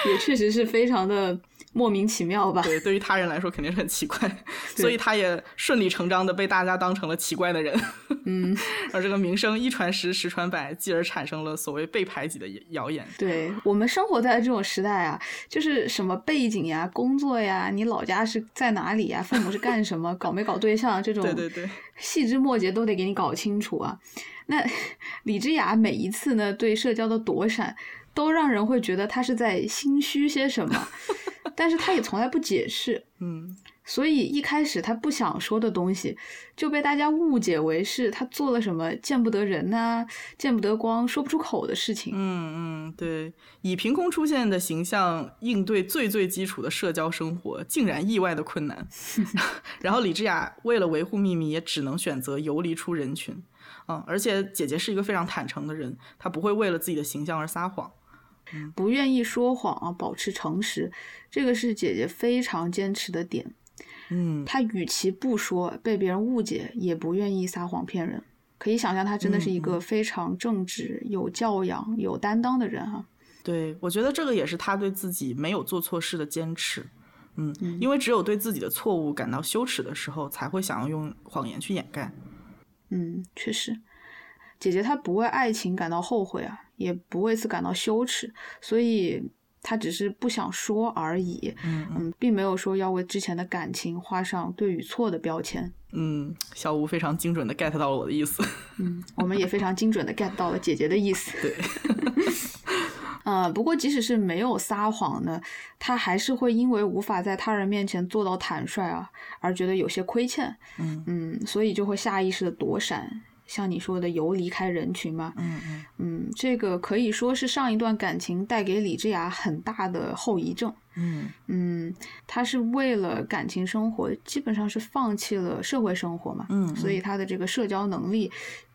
也确实是非常的莫名其妙吧？对，对于他人来说肯定是很奇怪，[LAUGHS] 所以他也顺理成章的被大家当成了奇怪的人。嗯，[LAUGHS] 而这个名声一传十，十传百，继而产生了所谓被排挤的谣言。对我们生活在这种时代啊，就是什么背景呀、工作呀、你老家是在哪里呀、父母是干什么、搞没搞对象这种，对对对，细枝末节都得给你搞清楚啊。那 [LAUGHS] 李智雅每一次呢对社交的躲闪，都让人会觉得他是在心虚些什么，[LAUGHS] 但是他也从来不解释，嗯，所以一开始他不想说的东西，就被大家误解为是他做了什么见不得人呐、见不得光、说不出口的事情。嗯嗯，对，以凭空出现的形象应对最最基础的社交生活，竟然意外的困难。[LAUGHS] 然后李智雅为了维护秘密，也只能选择游离出人群。嗯，而且姐姐是一个非常坦诚的人，她不会为了自己的形象而撒谎，不愿意说谎啊，保持诚实，这个是姐姐非常坚持的点。嗯，她与其不说被别人误解，也不愿意撒谎骗人。可以想象，她真的是一个非常正直、有教养、有担当的人啊。对，我觉得这个也是她对自己没有做错事的坚持。嗯，因为只有对自己的错误感到羞耻的时候，才会想要用谎言去掩盖。嗯，确实，姐姐她不为爱情感到后悔啊，也不为此感到羞耻，所以他只是不想说而已。嗯嗯，并没有说要为之前的感情画上对与错的标签。嗯，小吴非常精准的 get 到了我的意思。嗯，我们也非常精准的 get 到了姐姐的意思。对。[LAUGHS] 呃，不过即使是没有撒谎呢，他还是会因为无法在他人面前做到坦率啊，而觉得有些亏欠。嗯嗯，所以就会下意识的躲闪，像你说的游离开人群嘛。嗯嗯嗯，这个可以说是上一段感情带给李智雅很大的后遗症。嗯嗯，他是为了感情生活，基本上是放弃了社会生活嘛。嗯，所以他的这个社交能力。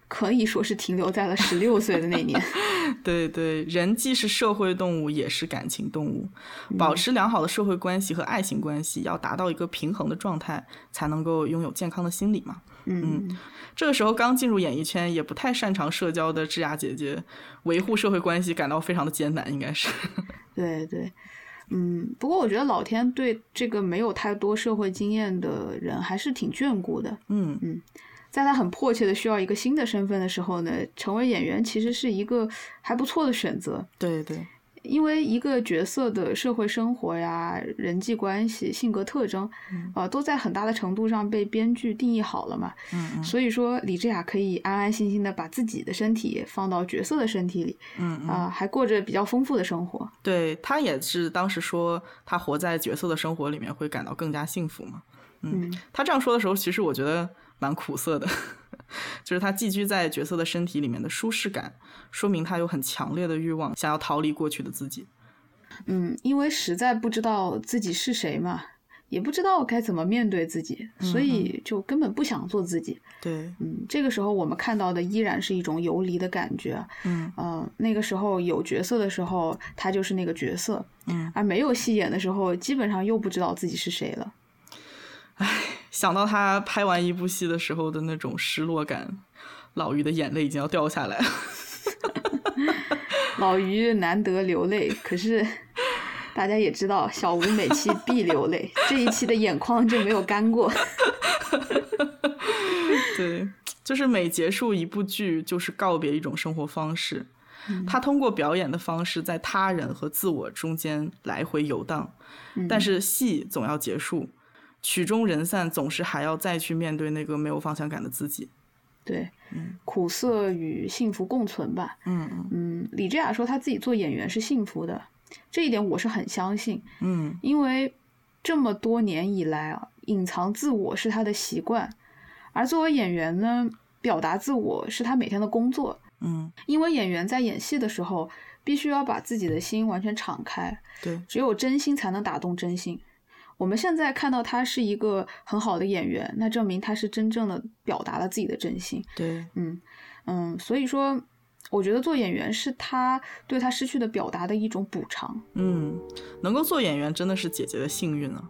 可以说是停留在了十六岁的那年。[LAUGHS] 对对，人既是社会动物，也是感情动物。保持良好的社会关系和爱情关系，要达到一个平衡的状态，才能够拥有健康的心理嘛。嗯，这个时候刚进入演艺圈，也不太擅长社交的智雅姐姐，维护社会关系感到非常的艰难，应该是。[LAUGHS] 对对，嗯，不过我觉得老天对这个没有太多社会经验的人还是挺眷顾的。嗯嗯。在他很迫切的需要一个新的身份的时候呢，成为演员其实是一个还不错的选择。对对，因为一个角色的社会生活呀、人际关系、性格特征，啊，都在很大的程度上被编剧定义好了嘛。嗯嗯。所以说，李智雅可以安安心心的把自己的身体放到角色的身体里，嗯嗯，啊，还过着比较丰富的生活。对他也是当时说，他活在角色的生活里面会感到更加幸福嘛。嗯，他这样说的时候，其实我觉得。蛮苦涩的，[LAUGHS] 就是他寄居在角色的身体里面的舒适感，说明他有很强烈的欲望，想要逃离过去的自己。嗯，因为实在不知道自己是谁嘛，也不知道该怎么面对自己，所以就根本不想做自己。对，嗯，这个时候我们看到的依然是一种游离的感觉。嗯嗯，那个时候有角色的时候，他就是那个角色。嗯，而没有戏演的时候，基本上又不知道自己是谁了。唉，想到他拍完一部戏的时候的那种失落感，老于的眼泪已经要掉下来了。老于难得流泪，可是大家也知道，小吴每期必流泪，这一期的眼眶就没有干过。[LAUGHS] 对，就是每结束一部剧，就是告别一种生活方式。他通过表演的方式，在他人和自我中间来回游荡，但是戏总要结束。曲终人散，总是还要再去面对那个没有方向感的自己。对，嗯，苦涩与幸福共存吧。嗯嗯嗯，李智雅说她自己做演员是幸福的，这一点我是很相信。嗯，因为这么多年以来啊，隐藏自我是她的习惯，而作为演员呢，表达自我是她每天的工作。嗯，因为演员在演戏的时候，必须要把自己的心完全敞开。对，只有真心才能打动真心。我们现在看到他是一个很好的演员，那证明他是真正的表达了自己的真心。对，嗯嗯，所以说，我觉得做演员是他对他失去的表达的一种补偿。嗯，能够做演员真的是姐姐的幸运啊。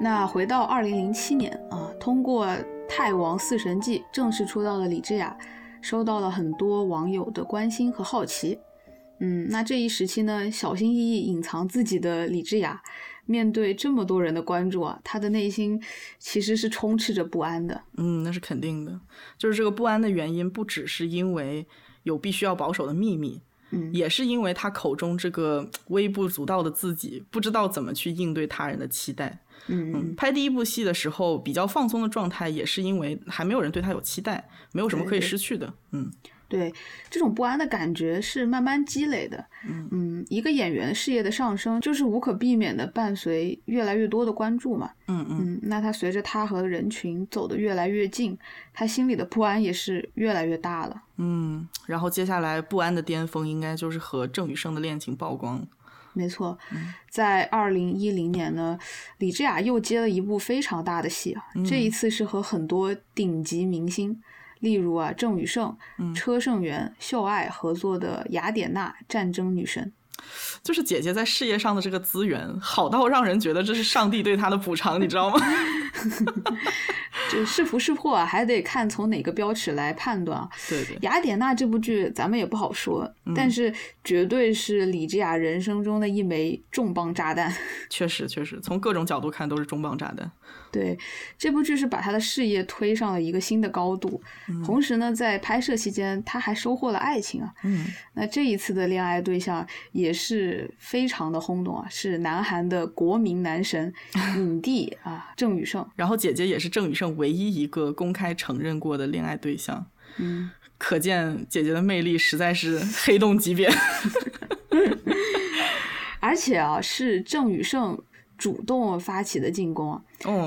那回到二零零七年啊，通过《泰王四神记》正式出道的李智雅。收到了很多网友的关心和好奇，嗯，那这一时期呢，小心翼翼隐藏自己的李智雅，面对这么多人的关注啊，她的内心其实是充斥着不安的。嗯，那是肯定的，就是这个不安的原因，不只是因为有必须要保守的秘密，嗯，也是因为他口中这个微不足道的自己，不知道怎么去应对他人的期待。嗯，拍第一部戏的时候比较放松的状态，也是因为还没有人对他有期待，没有什么可以失去的。嗯，对，这种不安的感觉是慢慢积累的。嗯嗯，一个演员事业的上升，就是无可避免的伴随越来越多的关注嘛。嗯嗯，那他随着他和人群走得越来越近，他心里的不安也是越来越大了。嗯，然后接下来不安的巅峰应该就是和郑宇盛的恋情曝光。没错，在二零一零年呢，李智雅又接了一部非常大的戏啊，这一次是和很多顶级明星，例如啊郑宇盛、车胜元、秀爱合作的《雅典娜战争女神》。就是姐姐在事业上的这个资源好到让人觉得这是上帝对她的补偿，你知道吗？[LAUGHS] [LAUGHS] 这是福是祸啊，还得看从哪个标尺来判断啊。对对，雅典娜这部剧咱们也不好说，但是绝对是李智雅人生中的一枚重磅炸弹。[LAUGHS] 确实确实，从各种角度看都是重磅炸弹。对，这部剧是把他的事业推上了一个新的高度，同时呢，在拍摄期间他还收获了爱情啊。嗯，那这一次的恋爱对象也是非常的轰动啊，是南韩的国民男神 [LAUGHS] 影帝啊郑宇盛。然后姐姐也是郑宇盛唯一一个公开承认过的恋爱对象。嗯，可见姐姐的魅力实在是黑洞级别。[LAUGHS] 而且啊，是郑宇盛。主动发起的进攻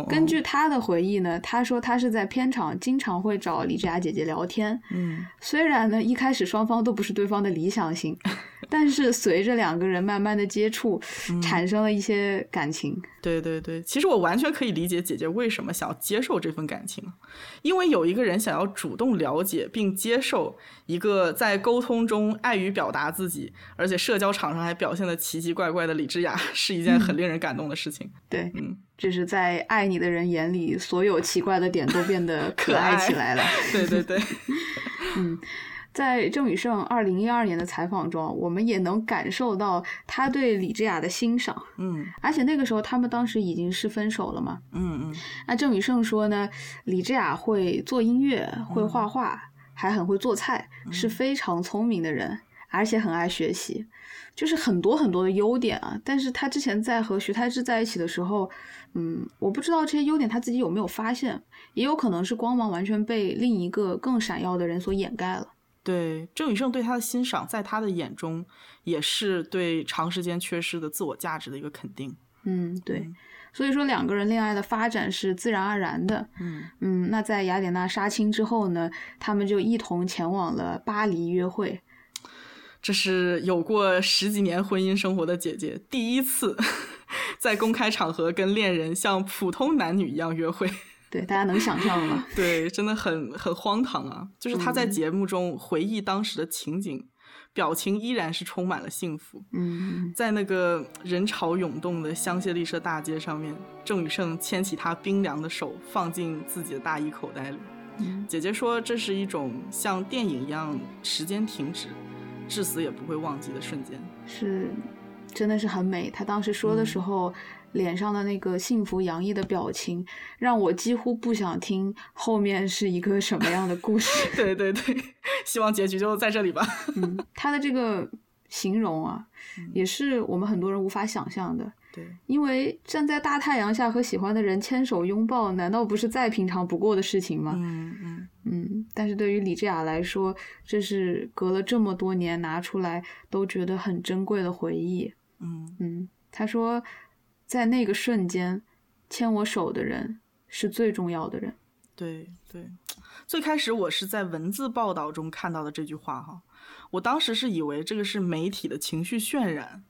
根据他的回忆呢，他说他是在片场经常会找李智雅姐姐聊天。嗯，虽然呢一开始双方都不是对方的理想型，[LAUGHS] 但是随着两个人慢慢的接触，产生了一些感情。对对对，其实我完全可以理解姐姐为什么想要接受这份感情，因为有一个人想要主动了解并接受一个在沟通中碍于表达自己，而且社交场上还表现的奇奇怪怪的李智雅，是一件很令人感动的事情。对，嗯，就是在爱你的人眼里，所有奇怪的点都变得 [LAUGHS] 可爱起来了。对对对，[LAUGHS] 嗯。在郑宇盛二零一二年的采访中，我们也能感受到他对李智雅的欣赏。嗯，而且那个时候他们当时已经是分手了嘛。嗯嗯。那郑宇盛说呢，李智雅会做音乐，会画画，还很会做菜，是非常聪明的人，而且很爱学习，就是很多很多的优点啊。但是他之前在和徐太志在一起的时候，嗯，我不知道这些优点他自己有没有发现，也有可能是光芒完全被另一个更闪耀的人所掩盖了。对郑宇盛对他的欣赏，在他的眼中也是对长时间缺失的自我价值的一个肯定。嗯，对，所以说两个人恋爱的发展是自然而然的。嗯嗯，那在雅典娜杀青之后呢，他们就一同前往了巴黎约会。这是有过十几年婚姻生活的姐姐第一次 [LAUGHS] 在公开场合跟恋人像普通男女一样约会。[LAUGHS] 对，大家能想象吗？[LAUGHS] 对，真的很很荒唐啊！就是她在节目中回忆当时的情景，表情依然是充满了幸福。嗯，在那个人潮涌动的香榭丽舍大街上面，郑宇盛牵起她冰凉的手，放进自己的大衣口袋里。姐姐说，这是一种像电影一样时间停止，至死也不会忘记的瞬间。是，真的是很美。他当时说的时候。脸上的那个幸福洋溢的表情，让我几乎不想听后面是一个什么样的故事。[LAUGHS] 对对对，希望结局就在这里吧。嗯，他的这个形容啊，也是我们很多人无法想象的。对，因为站在大太阳下和喜欢的人牵手拥抱，难道不是再平常不过的事情吗？嗯嗯嗯。但是对于李智雅来说，这是隔了这么多年拿出来都觉得很珍贵的回忆。嗯嗯，他说。在那个瞬间，牵我手的人是最重要的人。对对，最开始我是在文字报道中看到的这句话哈，我当时是以为这个是媒体的情绪渲染，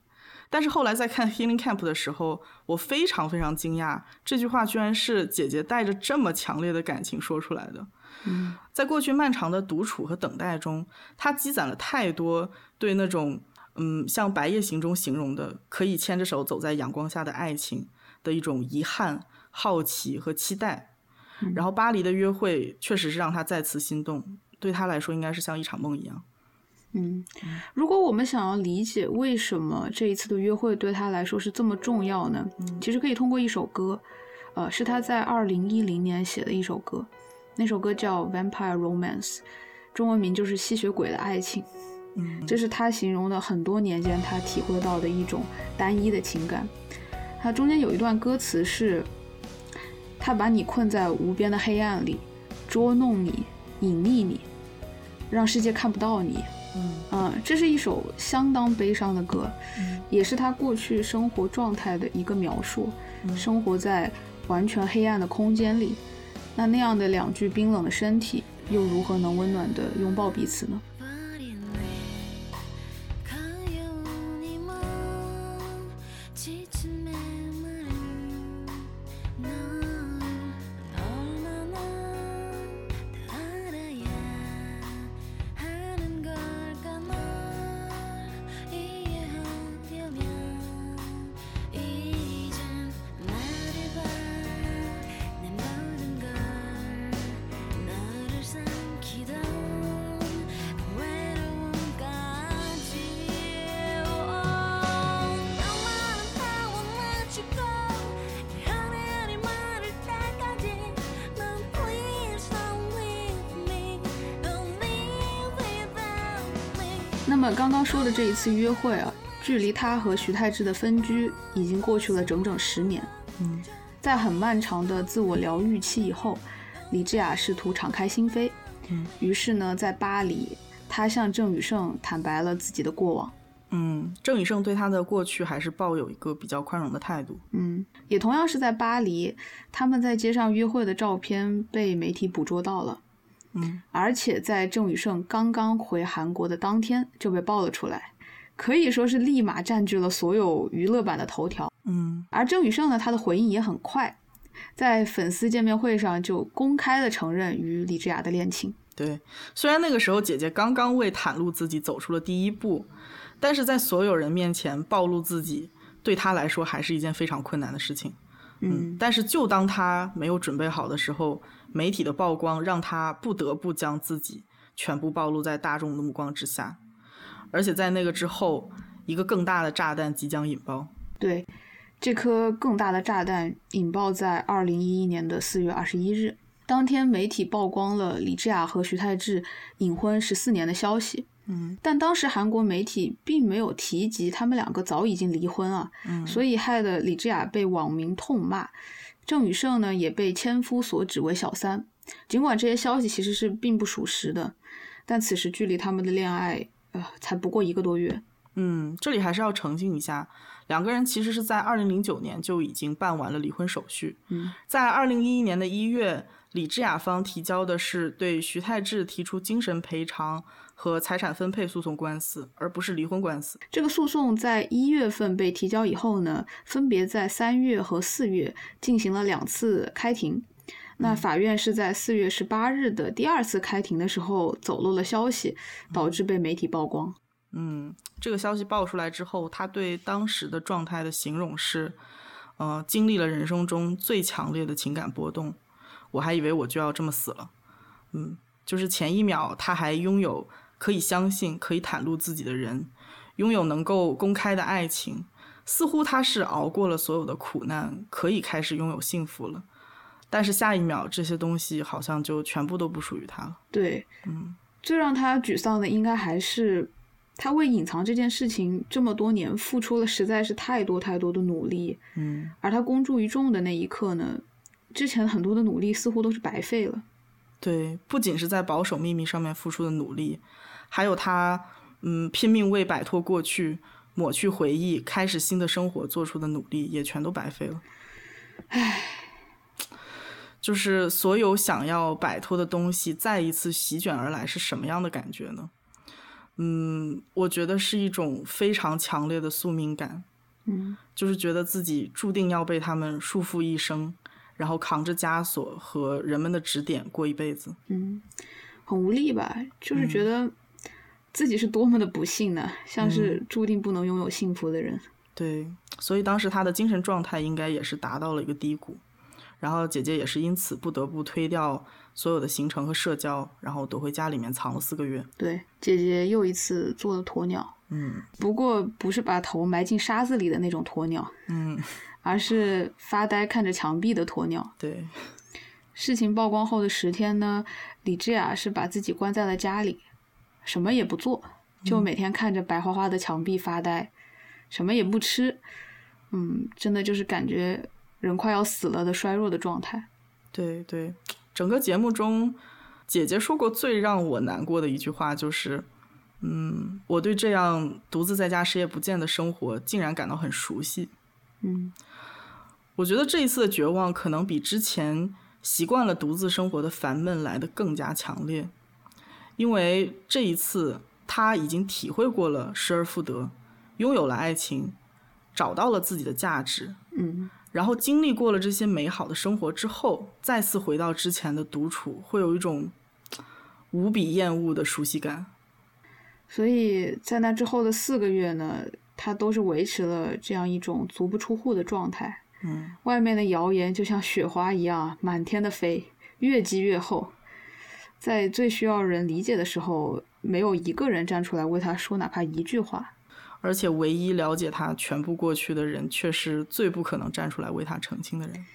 但是后来在看 Healing Camp 的时候，我非常非常惊讶，这句话居然是姐姐带着这么强烈的感情说出来的。嗯，在过去漫长的独处和等待中，她积攒了太多对那种。嗯，像《白夜行》中形容的，可以牵着手走在阳光下的爱情的一种遗憾、好奇和期待。然后巴黎的约会确实是让他再次心动，对他来说应该是像一场梦一样。嗯，如果我们想要理解为什么这一次的约会对他来说是这么重要呢？其实可以通过一首歌，呃，是他在二零一零年写的一首歌，那首歌叫《Vampire Romance》，中文名就是《吸血鬼的爱情》。这是他形容的很多年间他体会到的一种单一的情感。他中间有一段歌词是：“他把你困在无边的黑暗里，捉弄你，隐匿你，让世界看不到你。”嗯，这是一首相当悲伤的歌，也是他过去生活状态的一个描述。生活在完全黑暗的空间里，那那样的两具冰冷的身体，又如何能温暖的拥抱彼此呢？那刚刚说的这一次约会啊，距离他和徐太志的分居已经过去了整整十年。嗯，在很漫长的自我疗愈期以后，李智雅试图敞开心扉。嗯，于是呢，在巴黎，他向郑宇盛坦白了自己的过往。嗯，郑宇盛对他的过去还是抱有一个比较宽容的态度。嗯，也同样是在巴黎，他们在街上约会的照片被媒体捕捉到了。嗯，而且在郑宇盛刚刚回韩国的当天就被爆了出来，可以说是立马占据了所有娱乐版的头条。嗯，而郑宇盛呢，他的回应也很快，在粉丝见面会上就公开的承认与李智雅的恋情。对，虽然那个时候姐姐刚刚为袒露自己走出了第一步，但是在所有人面前暴露自己，对她来说还是一件非常困难的事情。嗯，但是就当她没有准备好的时候，媒体的曝光让他不得不将自己全部暴露在大众的目光之下，而且在那个之后，一个更大的炸弹即将引爆。对，这颗更大的炸弹引爆在二零一一年的四月二十一日，当天媒体曝光了李智雅和徐太志隐婚十四年的消息。嗯但当时韩国媒体并没有提及他们两个早已经离婚啊，嗯，所以害得李智雅被网民痛骂，郑宇盛呢也被千夫所指为小三。尽管这些消息其实是并不属实的，但此时距离他们的恋爱呃才不过一个多月。嗯，这里还是要澄清一下，两个人其实是在二零零九年就已经办完了离婚手续。嗯在二零一一年的一月，李智雅方提交的是对徐太志提出精神赔偿和财产分配诉讼官司，而不是离婚官司。这个诉讼在一月份被提交以后呢，分别在三月和四月进行了两次开庭。那法院是在四月十八日的第二次开庭的时候走漏了消息，导致被媒体曝光。嗯，这个消息爆出来之后，他对当时的状态的形容是，呃，经历了人生中最强烈的情感波动，我还以为我就要这么死了。嗯，就是前一秒他还拥有可以相信、可以袒露自己的人，拥有能够公开的爱情，似乎他是熬过了所有的苦难，可以开始拥有幸福了。但是下一秒，这些东西好像就全部都不属于他了。对，嗯最让他沮丧的应该还是他为隐藏这件事情这么多年付出了实在是太多太多的努力，嗯而他公诸于众的那一刻呢，之前很多的努力似乎都是白费了。对，不仅是在保守秘密上面付出的努力，还有他嗯拼命为摆脱过去、抹去回忆、开始新的生活做出的努力，也全都白费了。唉，就是所有想要摆脱的东西再一次席卷而来，是什么样的感觉呢？嗯，我觉得是一种非常强烈的宿命感，嗯就是觉得自己注定要被他们束缚一生，然后扛着枷锁和人们的指点过一辈子。嗯，很无力吧？就是觉得自己是多么的不幸呢，像是注定不能拥有幸福的人。对，所以当时他的精神状态应该也是达到了一个低谷，然后姐姐也是因此不得不推掉所有的行程和社交，然后躲回家里面藏了四个月。对，姐姐又一次做了鸵鸟，嗯不过不是把头埋进沙子里的那种鸵鸟，嗯，[LAUGHS] 而是发呆看着墙壁的鸵鸟。对，事情曝光后的十天呢，李智雅是把自己关在了家里，什么也不做，就每天看着白花花的墙壁发呆，什么也不吃。嗯，真的就是感觉人快要死了的衰弱的状态。对对，整个节目中，姐姐说过最让我难过的一句话就是，嗯，我对这样独自在家谁也不见的生活竟然感到很熟悉。嗯我觉得这一次的绝望可能比之前习惯了独自生活的烦闷来的更加强烈，因为这一次他已经体会过了失而复得，拥有了爱情，找到了自己的价值，嗯然后经历过了这些美好的生活之后，再次回到之前的独处，会有一种无比厌恶的熟悉感。所以在那之后的四个月呢，他都是维持了这样一种足不出户的状态。嗯，外面的谣言就像雪花一样满天的飞，越积越厚。在最需要人理解的时候，没有一个人站出来为他说哪怕一句话。而且唯一了解他全部过去的人，却是最不可能站出来为他澄清的人。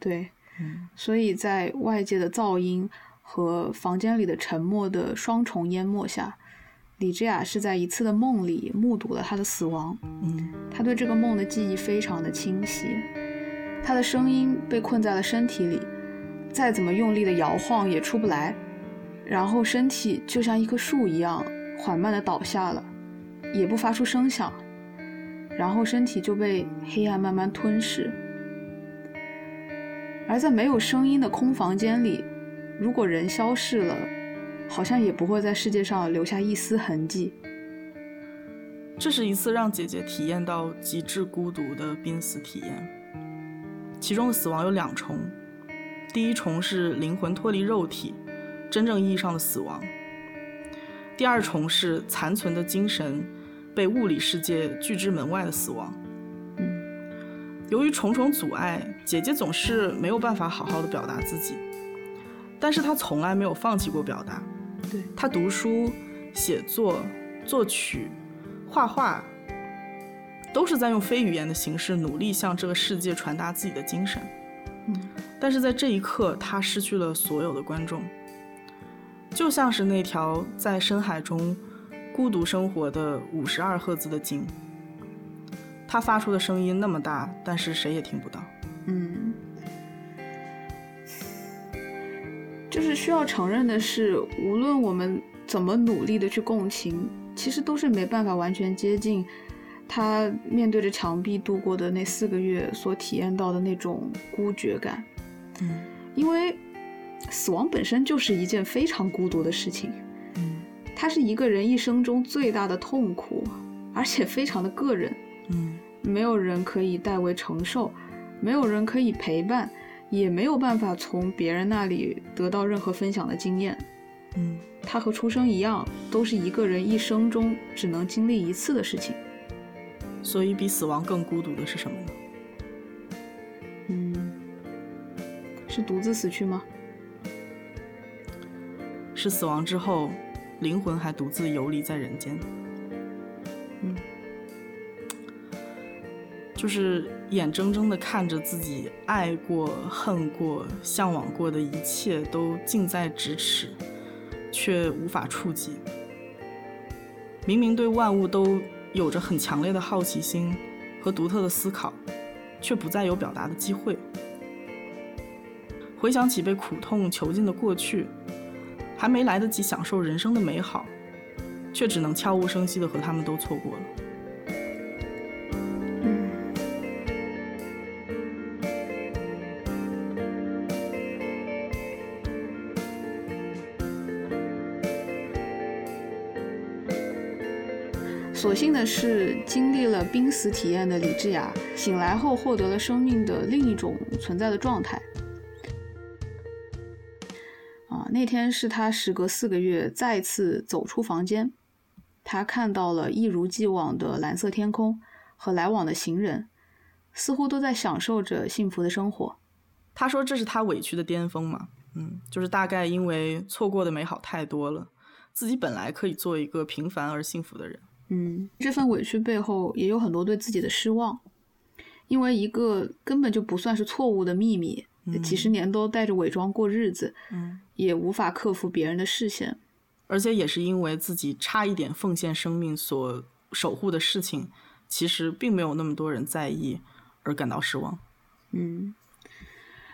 对，嗯所以在外界的噪音和房间里的沉默的双重淹没下，李智雅是在一次的梦里目睹了他的死亡。嗯他对这个梦的记忆非常的清晰，他的声音被困在了身体里，再怎么用力的摇晃也出不来，然后身体就像一棵树一样缓慢的倒下了，也不发出声响，然后身体就被黑暗慢慢吞噬。而在没有声音的空房间里，如果人消逝了，好像也不会在世界上留下一丝痕迹。这是一次让姐姐体验到极致孤独的濒死体验。其中的死亡有两重，第一重是灵魂脱离肉体，真正意义上的死亡；第二重是残存的精神被物理世界拒之门外的死亡。由于重重阻碍，姐姐总是没有办法好好的表达自己，但是她从来没有放弃过表达。对她读书、写作、作曲。画画都是在用非语言的形式努力向这个世界传达自己的精神，嗯，但是在这一刻，她失去了所有的观众，就像是那条在深海中孤独生活的五十二赫兹的鲸，它发出的声音那么大，但是谁也听不到。嗯，就是需要承认的是，无论我们怎么努力的去共情。其实都是没办法完全接近他面对着墙壁度过的那四个月所体验到的那种孤绝感。嗯，因为死亡本身就是一件非常孤独的事情。嗯，它是一个人一生中最大的痛苦，而且非常的个人。嗯，没有人可以代为承受，没有人可以陪伴，也没有办法从别人那里得到任何分享的经验。嗯。它和出生一样，都是一个人一生中只能经历一次的事情。所以，比死亡更孤独的是什么呢？嗯，是独自死去吗？死亡之后，灵魂还独自游离在人间。嗯，就是眼睁睁的看着自己爱过、恨过、向往过的一切都近在咫尺。却无法触及。明明对万物都有着很强烈的好奇心和独特的思考，却不再有表达的机会。回想起被苦痛囚禁的过去，还没来得及享受人生的美好，却只能悄无声息的和他们都错过了。所幸的是，经历了濒死体验的李智雅醒来后，获得了生命的另一种存在的状态。啊，那天是他时隔四个月再次走出房间，他看到了一如既往的蓝色天空和来往的行人，似乎都在享受着幸福的生活。他说：“这是他委屈的巅峰嘛？嗯，就是大概因为错过的美好太多了，自己本来可以做一个平凡而幸福的人。”嗯，这份委屈背后也有很多对自己的失望，因为一个根本就不算是错误的秘密，几十年都带着伪装过日子，嗯，也无法克服别人的视线，而且也是因为自己差一点奉献生命所守护的事情，其实并没有那么多人在意，而感到失望。嗯，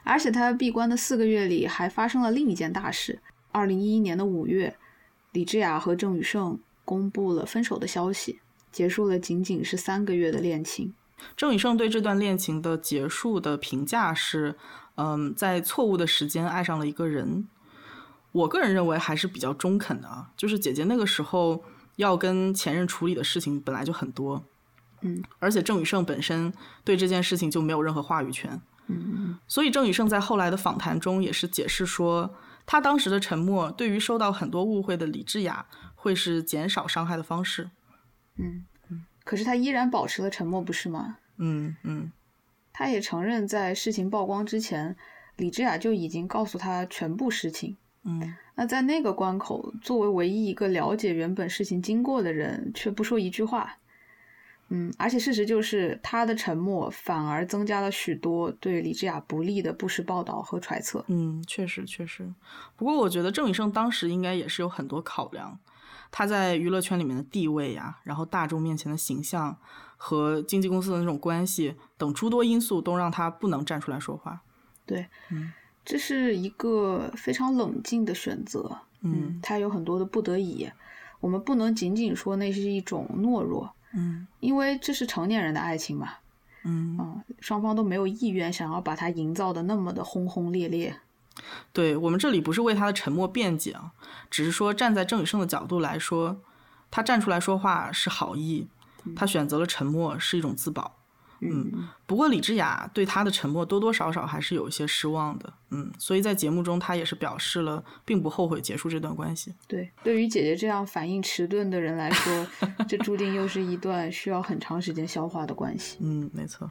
而且他闭关的四个月里还发生了另一件大事：二零一一年的五月，李智雅和郑宇盛。公布了分手的消息，结束了仅仅是三个月的恋情。郑宇盛对这段恋情的结束的评价是：嗯，在错误的时间爱上了一个人。我个人认为还是比较中肯的啊，就是姐姐那个时候要跟前任处理的事情本来就很多，嗯，而且郑宇盛本身对这件事情就没有任何话语权，嗯，所以郑宇盛在后来的访谈中也是解释说，他当时的沉默对于受到很多误会的李智雅。会是减少伤害的方式，嗯嗯，可是他依然保持了沉默，不是吗？嗯嗯，他也承认，在事情曝光之前，李智雅就已经告诉他全部实情。嗯，那在那个关口，作为唯一一个了解原本事情经过的人，却不说一句话，嗯，而且事实就是他的沉默反而增加了许多对李智雅不利的不实报道和揣测。嗯，确实确实。不过我觉得郑宇盛当时应该也是有很多考量，他在娱乐圈里面的地位呀，然后大众面前的形象和经纪公司的那种关系等诸多因素，都让他不能站出来说话。对，嗯，这是一个非常冷静的选择。嗯，他有很多的不得已，我们不能仅仅说那是一种懦弱。嗯，因为这是成年人的爱情嘛，嗯嗯，双方都没有意愿想要把它营造的那么的轰轰烈烈。对我们这里不是为他的沉默辩解啊，只是说站在郑宇盛的角度来说，他站出来说话是好意，他选择了沉默是一种自保。嗯，不过李智雅对他的沉默多多少少还是有一些失望的，嗯，所以在节目中她也是表示了并不后悔结束这段关系。对，对于姐姐这样反应迟钝的人来说，这注定又是一段需要很长时间消化的关系。嗯，没错。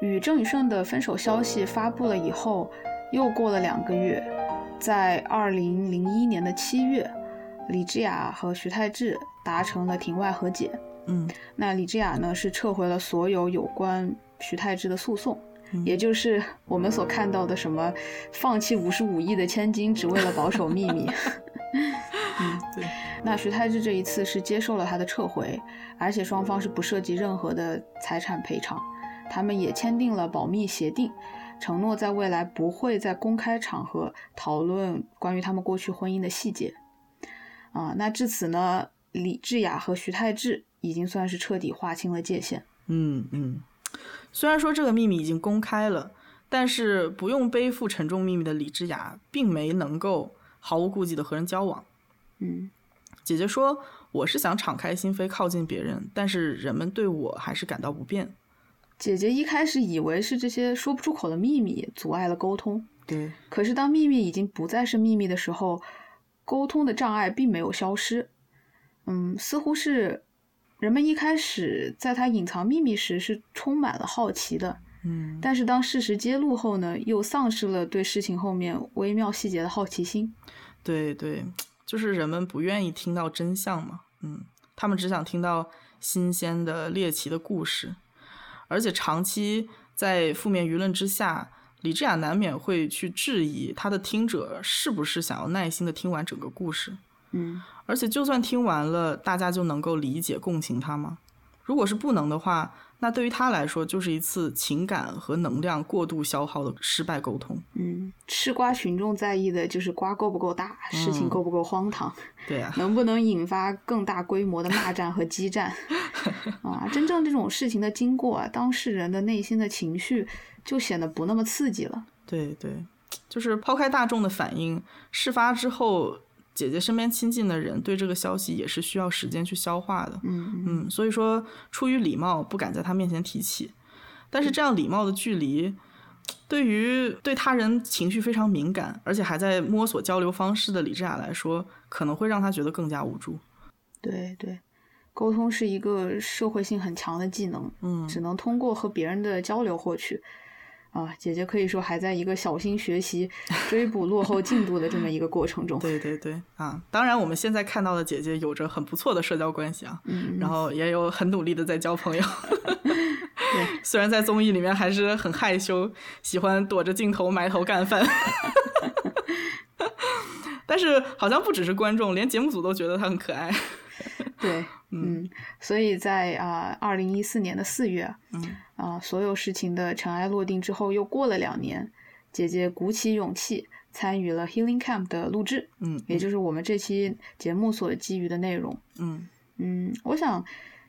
与郑宇盛的分手消息发布了以后，又过了两个月。在二零零一年的七月，李智雅和徐太志达成了庭外和解。嗯，那李智雅呢是撤回了所有有关徐太志的诉讼，嗯也就是我们所看到的什么放弃五十五亿的千金只为了保守秘密。[LAUGHS] 嗯，对，那徐太志这一次是接受了他的撤回，而且双方是不涉及任何的财产赔偿，他们也签订了保密协定。承诺在未来不会在公开场合讨论关于他们过去婚姻的细节。啊，那至此呢，李智雅和徐太志已经算是彻底划清了界限。嗯嗯，虽然说这个秘密已经公开了，但是不用背负沉重秘密的李智雅并没能够毫无顾忌的和人交往。嗯，姐姐说：“我是想敞开心扉靠近别人，但是人们对我还是感到不便。”姐姐一开始以为是这些说不出口的秘密阻碍了沟通，对。可是当秘密已经不再是秘密的时候，沟通的障碍并没有消失。嗯，似乎是人们一开始在他隐藏秘密时是充满了好奇的，嗯，但是当事实揭露后呢，又丧失了对事情后面微妙细节的好奇心。对对，就是人们不愿意听到真相嘛，嗯，他们只想听到新鲜的猎奇的故事。而且长期在负面舆论之下，李智雅难免会去质疑他的听者是不是想要耐心的听完整个故事。嗯，而且就算听完了，大家就能够理解共情他吗？如果是不能的话，那对于他来说就是一次情感和能量过度消耗的失败沟通。嗯，吃瓜群众在意的就是瓜够不够大，事情够不够荒唐，对呀、能不能引发更大规模的骂战和激战 [LAUGHS] 啊？真正这种事情的经过啊，当事人的内心的情绪就显得不那么刺激了。对对，就是抛开大众的反应，事发之后，姐姐身边亲近的人对这个消息也是需要时间去消化的。嗯嗯，所以说出于礼貌不敢在他面前提起，但是这样礼貌的距离，对于对他人情绪非常敏感，而且还在摸索交流方式的李智雅来说，可能会让他觉得更加无助。对对，沟通是一个社会性很强的技能，嗯，只能通过和别人的交流获取。啊，姐姐可以说还在一个小心学习、[LAUGHS] 追捕落后进度的这么一个过程中。对对对啊！当然，我们现在看到的姐姐有着很不错的社交关系啊，嗯，然后也有很努力的在交朋友。对，[LAUGHS] 虽然在综艺里面还是很害羞，喜欢躲着镜头埋头干饭，[LAUGHS] 但是好像不只是观众，连节目组都觉得她很可爱。对，[LAUGHS] 嗯，所以在啊，二零一四年的四月，嗯啊，所有事情的尘埃落定之后，又过了两年，姐姐鼓起勇气参与了 Healing Camp 的录制，嗯，也就是我们这期节目所基于的内容。嗯嗯，我想，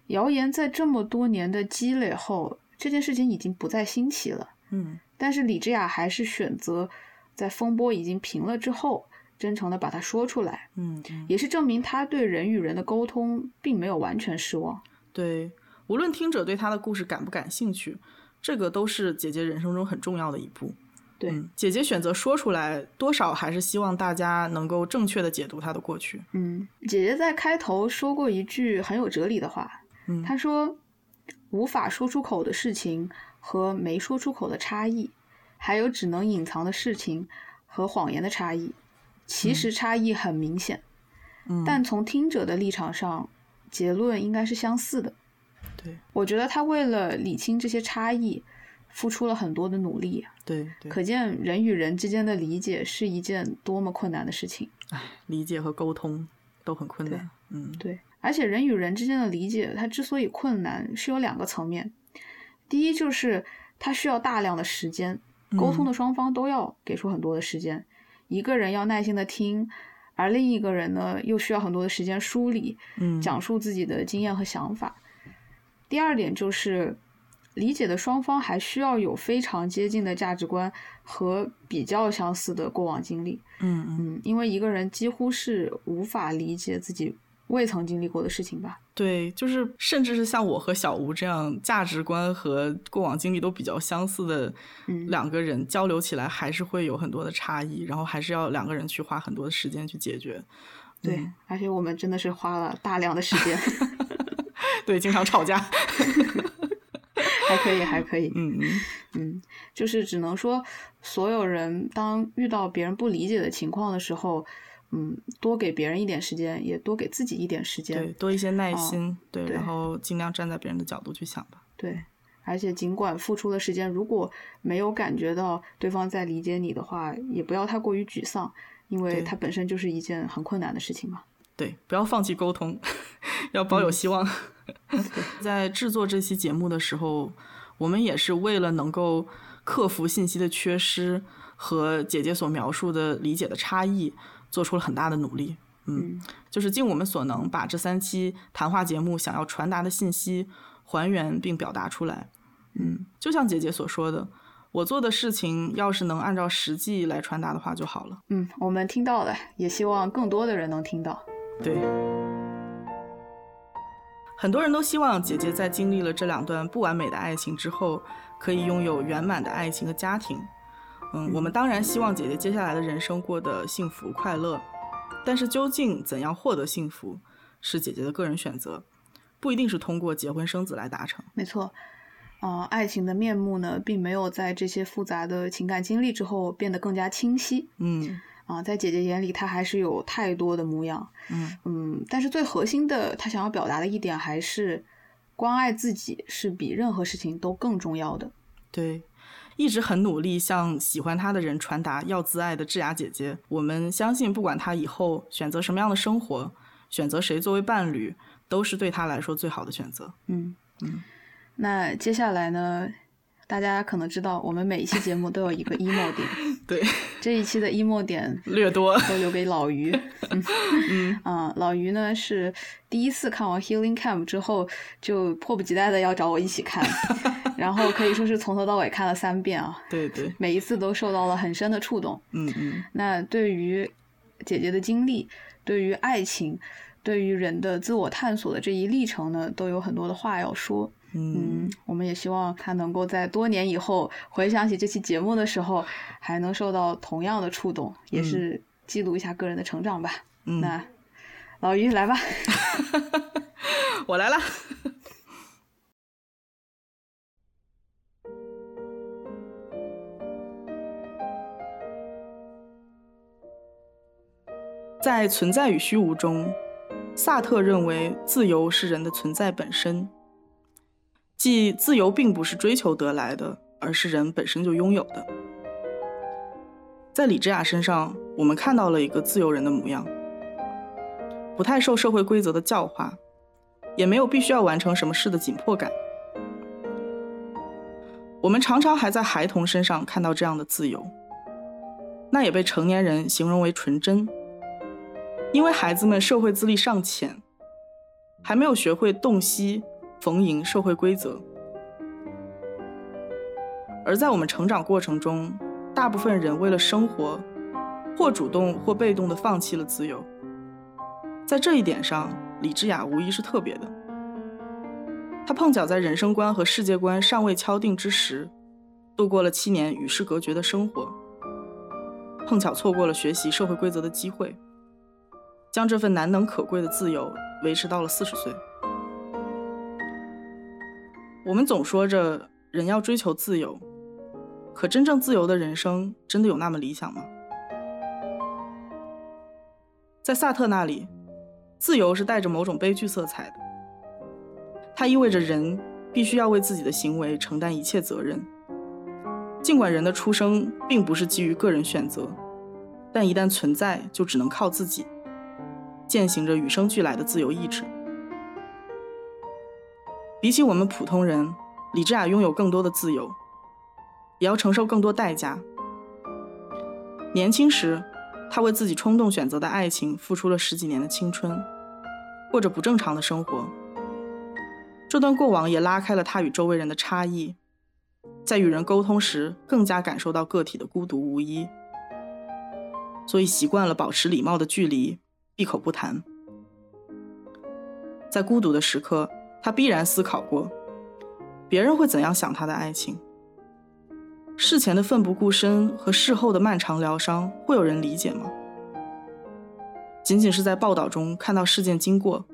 谣言在这么多年的积累后，这件事情已经不再新奇了。嗯但是李智雅还是选择在风波已经平了之后，真诚的把它说出来，嗯嗯，也是证明他对人与人的沟通并没有完全失望。对，无论听者对他的故事感不感兴趣，这个都是姐姐人生中很重要的一步。对，嗯，姐姐选择说出来，多少还是希望大家能够正确的解读她的过去。嗯，姐姐在开头说过一句很有哲理的话，嗯她说：“无法说出口的事情和没说出口的差异，还有只能隐藏的事情和谎言的差异，其实差异很明显，嗯，但从听者的立场上，结论应该是相似的。对我觉得他为了理清这些差异，付出了很多的努力，对对，可见人与人之间的理解是一件多么困难的事情。唉，理解和沟通都很困难。嗯，对，而且人与人之间的理解，它之所以困难，是有两个层面。第一就是它需要大量的时间，沟通嗯的双方都要给出很多的时间，一个人要耐心的听，而另一个人呢又需要很多的时间梳理，嗯，讲述自己的经验和想法。第二点就是，理解的双方还需要有非常接近的价值观和比较相似的过往经历。嗯嗯，嗯，因为一个人几乎是无法理解自己未曾经历过的事情吧。对，就是甚至是像我和小吴这样价值观和过往经历都比较相似的嗯两个人交流起来，还是会有很多的差异，然后还是要两个人去花很多的时间去解决。对，嗯而且我们真的是花了大量的时间，[LAUGHS] 对，经常吵架。[LAUGHS] [LAUGHS] 还可以，还可以。嗯嗯，嗯，就是只能说，所有人当遇到别人不理解的情况的时候，嗯，多给别人一点时间，也多给自己一点时间。对，多一些耐哦心，对，对然后尽量站在别人的角度去想吧。对，而且尽管付出的时间，如果没有感觉到对方在理解你的话，也不要太过于沮丧，因为对它本身就是一件很困难的事情嘛。对，不要放弃沟通，[LAUGHS] 要抱有希望。[LAUGHS] 在制作这期节目的时候，我们也是为了能够克服信息的缺失和姐姐所描述的理解的差异，做出了很大的努力。嗯，就是尽我们所能，把这三期谈话节目想要传达的信息还原并表达出来。嗯，就像姐姐所说的，我做的事情要是能按照实际来传达的话就好了。嗯，我们听到了，也希望更多的人能听到。对，很多人都希望姐姐在经历了这两段不完美的爱情之后，可以拥有圆满的爱情和家庭。嗯，我们当然希望姐姐接下来的人生过得幸福快乐，但是究竟怎样获得幸福，是姐姐的个人选择，不一定是通过结婚生子来达成。没错，啊、爱情的面目呢，并没有在这些复杂的情感经历之后变得更加清晰。嗯啊、在姐姐眼里，她还是有太多的模样。嗯嗯，但是最核心的，她想要表达的一点还是，关爱自己是比任何事情都更重要的。对，一直很努力向喜欢她的人传达要自爱的智雅姐姐，我们相信，不管她以后选择什么样的生活，选择谁作为伴侣，都是对她来说最好的选择。嗯嗯，那接下来呢，大家可能知道，我们每一期节目都有一个 emo 点，[LAUGHS] 对，这一期的 emo 点 [LAUGHS] 略多。都留给老于。[LAUGHS] 嗯啊、老于呢是第一次看完 Healing Camp 之后，就迫不及待的要找我一起看，然后可以说是从头到尾看了三遍啊，对对，每一次都受到了很深的触动。嗯嗯那对于姐姐的经历，对于爱情，对于人的自我探索的这一历程呢，都有很多的话要说。嗯嗯，我们也希望他能够在多年以后回想起这期节目的时候，还能受到同样的触动，也嗯是记录一下个人的成长吧。嗯，那老于来吧。[LAUGHS] 我来了。在《存在与虚无》中，萨特认为自由是人的存在本身，即自由并不是追求得来的，而是人本身就拥有的。在李智雅身上，我们看到了一个自由人的模样，不太受社会规则的教化，也没有必须要完成什么事的紧迫感。我们常常还在孩童身上看到这样的自由，那也被成年人形容为纯真，因为孩子们社会资历尚浅，还没有学会洞悉、逢迎社会规则。而在我们成长过程中，大部分人为了生活，或主动或被动地放弃了自由。在这一点上，李智雅无疑是特别的。她碰巧在人生观和世界观尚未敲定之时，度过了七年与世隔绝的生活，碰巧错过了学习社会规则的机会，将这份难能可贵的自由维持到了四十岁。我们总说着人要追求自由，可真正自由的人生真的有那么理想吗？在萨特那里，自由是带着某种悲剧色彩的，它意味着人必须要为自己的行为承担一切责任。尽管人的出生并不是基于个人选择，但一旦存在，就只能靠自己，践行着与生俱来的自由意志。比起我们普通人，李智雅拥有更多的自由，也要承受更多代价。年轻时，她为自己冲动选择的爱情付出了十几年的青春，过着不正常的生活。这段过往也拉开了她与周围人的差异。在与人沟通时，更加感受到个体的孤独无依，所以习惯了保持礼貌的距离，闭口不谈。在孤独的时刻，他必然思考过，别人会怎样想他的爱情。事前的奋不顾身和事后的漫长疗伤，会有人理解吗？仅仅是在报道中看到事件经过，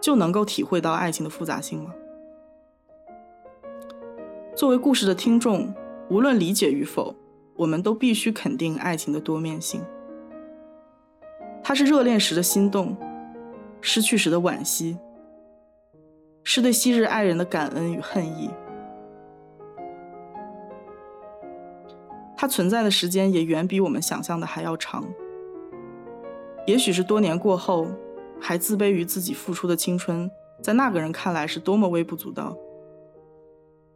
就能够体会到爱情的复杂性吗？作为故事的听众，无论理解与否，我们都必须肯定爱情的多面性。它是热恋时的心动，失去时的惋惜，是对昔日爱人的感恩与恨意。它存在的时间也远比我们想象的还要长。也许是多年过后，还自卑于自己付出的青春，在那个人看来是多么微不足道。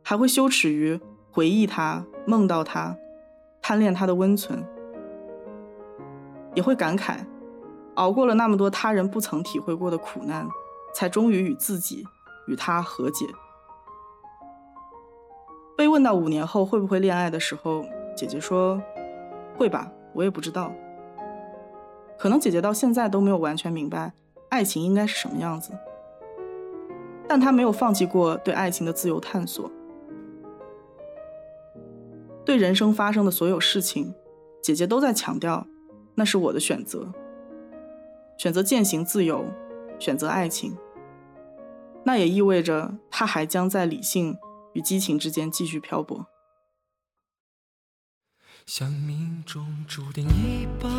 还会羞耻于回忆他、梦到他、贪恋他的温存，也会感慨，熬过了那么多他人不曾体会过的苦难，才终于与自己、与他和解。被问到五年后会不会恋爱的时候，姐姐说：“会吧，我也不知道。可能姐姐到现在都没有完全明白爱情应该是什么样子，但她没有放弃过对爱情的自由探索。”对人生发生的所有事情，姐姐都在强调，那是我的选择。选择践行自由，选择爱情，那也意味着她还将在理性与激情之间继续漂泊。像命中注定一般，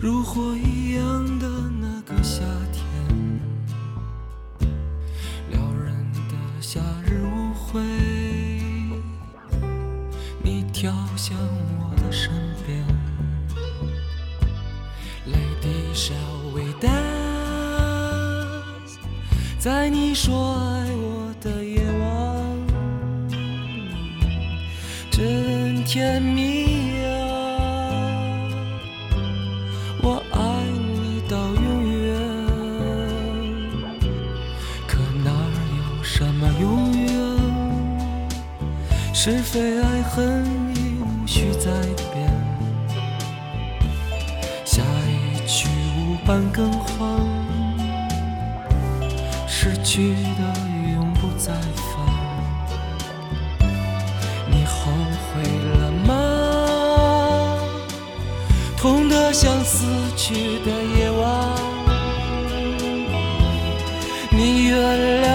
如火一样的那个夏天，撩人的夏日舞会。你跳向我的身边，Lady shall we 在你说爱我的夜晚，真甜蜜啊！我爱你到永远，可哪有什么永远？是非爱恨。曲在变，下一曲无伴更换去的永不再返。你后悔了吗？痛得像死去的夜晚。你原谅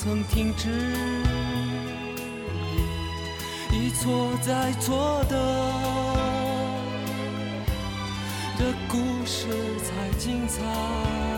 曾停止一错再错的的故事才精彩。